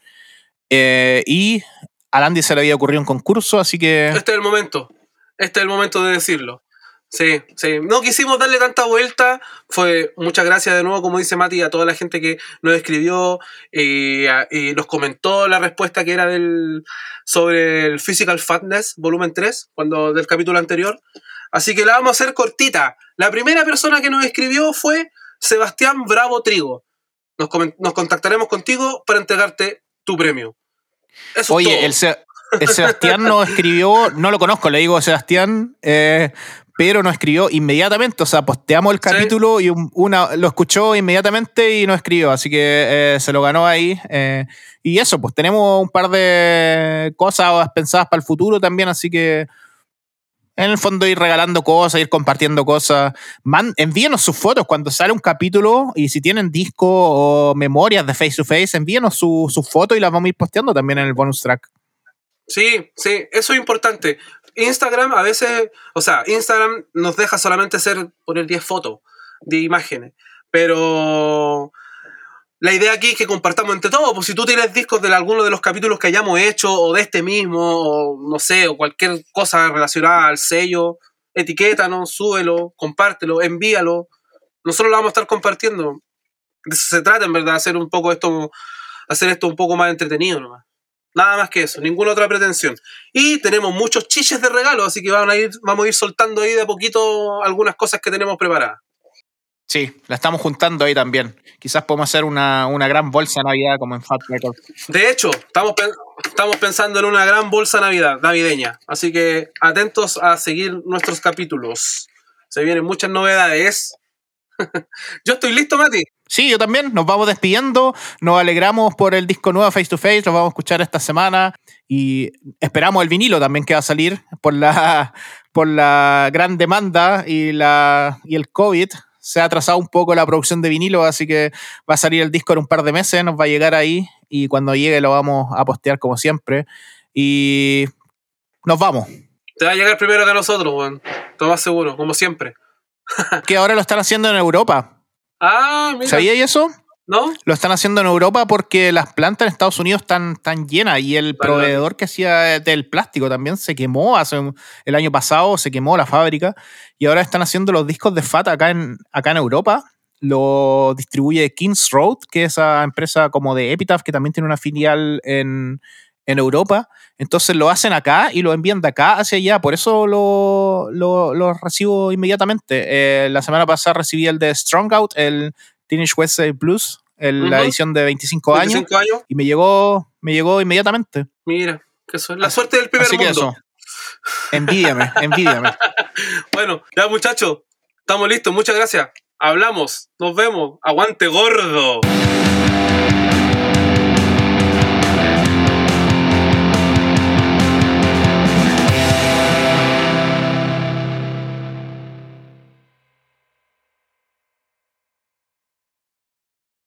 S1: Eh, y a Landy se le había ocurrido un concurso, así que...
S2: Este es el momento, este es el momento de decirlo. Sí, sí. No quisimos darle tanta vuelta. Fue muchas gracias de nuevo, como dice Mati, a toda la gente que nos escribió y, y, nos comentó la respuesta que era del sobre el Physical Fatness, volumen 3, cuando, del capítulo anterior. Así que la vamos a hacer cortita. La primera persona que nos escribió fue Sebastián Bravo Trigo. Nos, nos contactaremos contigo para entregarte tu premio.
S1: Eso Oye, el, Se el, Sebastián nos escribió, no lo conozco, le digo Sebastián, eh, pero nos escribió inmediatamente, o sea, posteamos el capítulo sí. y una, lo escuchó inmediatamente y nos escribió, así que eh, se lo ganó ahí. Eh, y eso, pues tenemos un par de cosas pensadas para el futuro también, así que en el fondo ir regalando cosas, ir compartiendo cosas. Man, envíenos sus fotos cuando sale un capítulo y si tienen disco o memorias de face to face, envíenos sus su fotos y las vamos a ir posteando también en el bonus track.
S2: Sí, sí, eso es importante. Instagram a veces, o sea, Instagram nos deja solamente hacer, poner 10 fotos de imágenes, pero la idea aquí es que compartamos entre todos, pues si tú tienes discos de alguno de los capítulos que hayamos hecho, o de este mismo, o no sé, o cualquier cosa relacionada al sello, etiquétanos, súbelo, compártelo, envíalo. Nosotros lo vamos a estar compartiendo. De eso se trata, en verdad, hacer un poco esto, hacer esto un poco más entretenido nomás. Nada más que eso, ninguna otra pretensión. Y tenemos muchos chiches de regalo, así que van a ir, vamos a ir soltando ahí de a poquito algunas cosas que tenemos preparadas.
S1: Sí, la estamos juntando ahí también. Quizás podemos hacer una, una gran bolsa de Navidad como en Fat Record.
S2: De hecho, estamos, estamos pensando en una gran bolsa Navidad, navideña. Así que atentos a seguir nuestros capítulos. Se vienen muchas novedades. yo estoy listo, Mati.
S1: Sí, yo también. Nos vamos despidiendo. Nos alegramos por el disco nuevo Face to Face. Lo vamos a escuchar esta semana. Y esperamos el vinilo también que va a salir por la, por la gran demanda y, la, y el COVID. Se ha atrasado un poco la producción de vinilo, así que va a salir el disco en un par de meses. Nos va a llegar ahí. Y cuando llegue lo vamos a postear como siempre. Y nos vamos.
S2: Te va a llegar primero que nosotros, Juan. Todo más seguro, como siempre.
S1: que ahora lo están haciendo en Europa.
S2: Ah, mira.
S1: ¿Sabía eso?
S2: ¿No?
S1: Lo están haciendo en Europa porque las plantas en Estados Unidos están, están llenas y el vale, proveedor que hacía del plástico también se quemó hace el año pasado, se quemó la fábrica y ahora están haciendo los discos de FAT acá en, acá en Europa. Lo distribuye Kings Road, que es esa empresa como de Epitaph, que también tiene una filial en, en Europa. Entonces lo hacen acá y lo envían de acá hacia allá. Por eso lo, lo, lo recibo inmediatamente. Eh, la semana pasada recibí el de Strong Out, el Teenage West Blues, el, uh -huh. la edición de 25,
S2: 25
S1: años,
S2: años,
S1: Y me llegó, me llegó inmediatamente.
S2: Mira, que eso es la suerte del primer
S1: Así
S2: mundo.
S1: Que eso. Envídiame, envídiame.
S2: bueno, ya muchachos, estamos listos. Muchas gracias. Hablamos, nos vemos. Aguante gordo.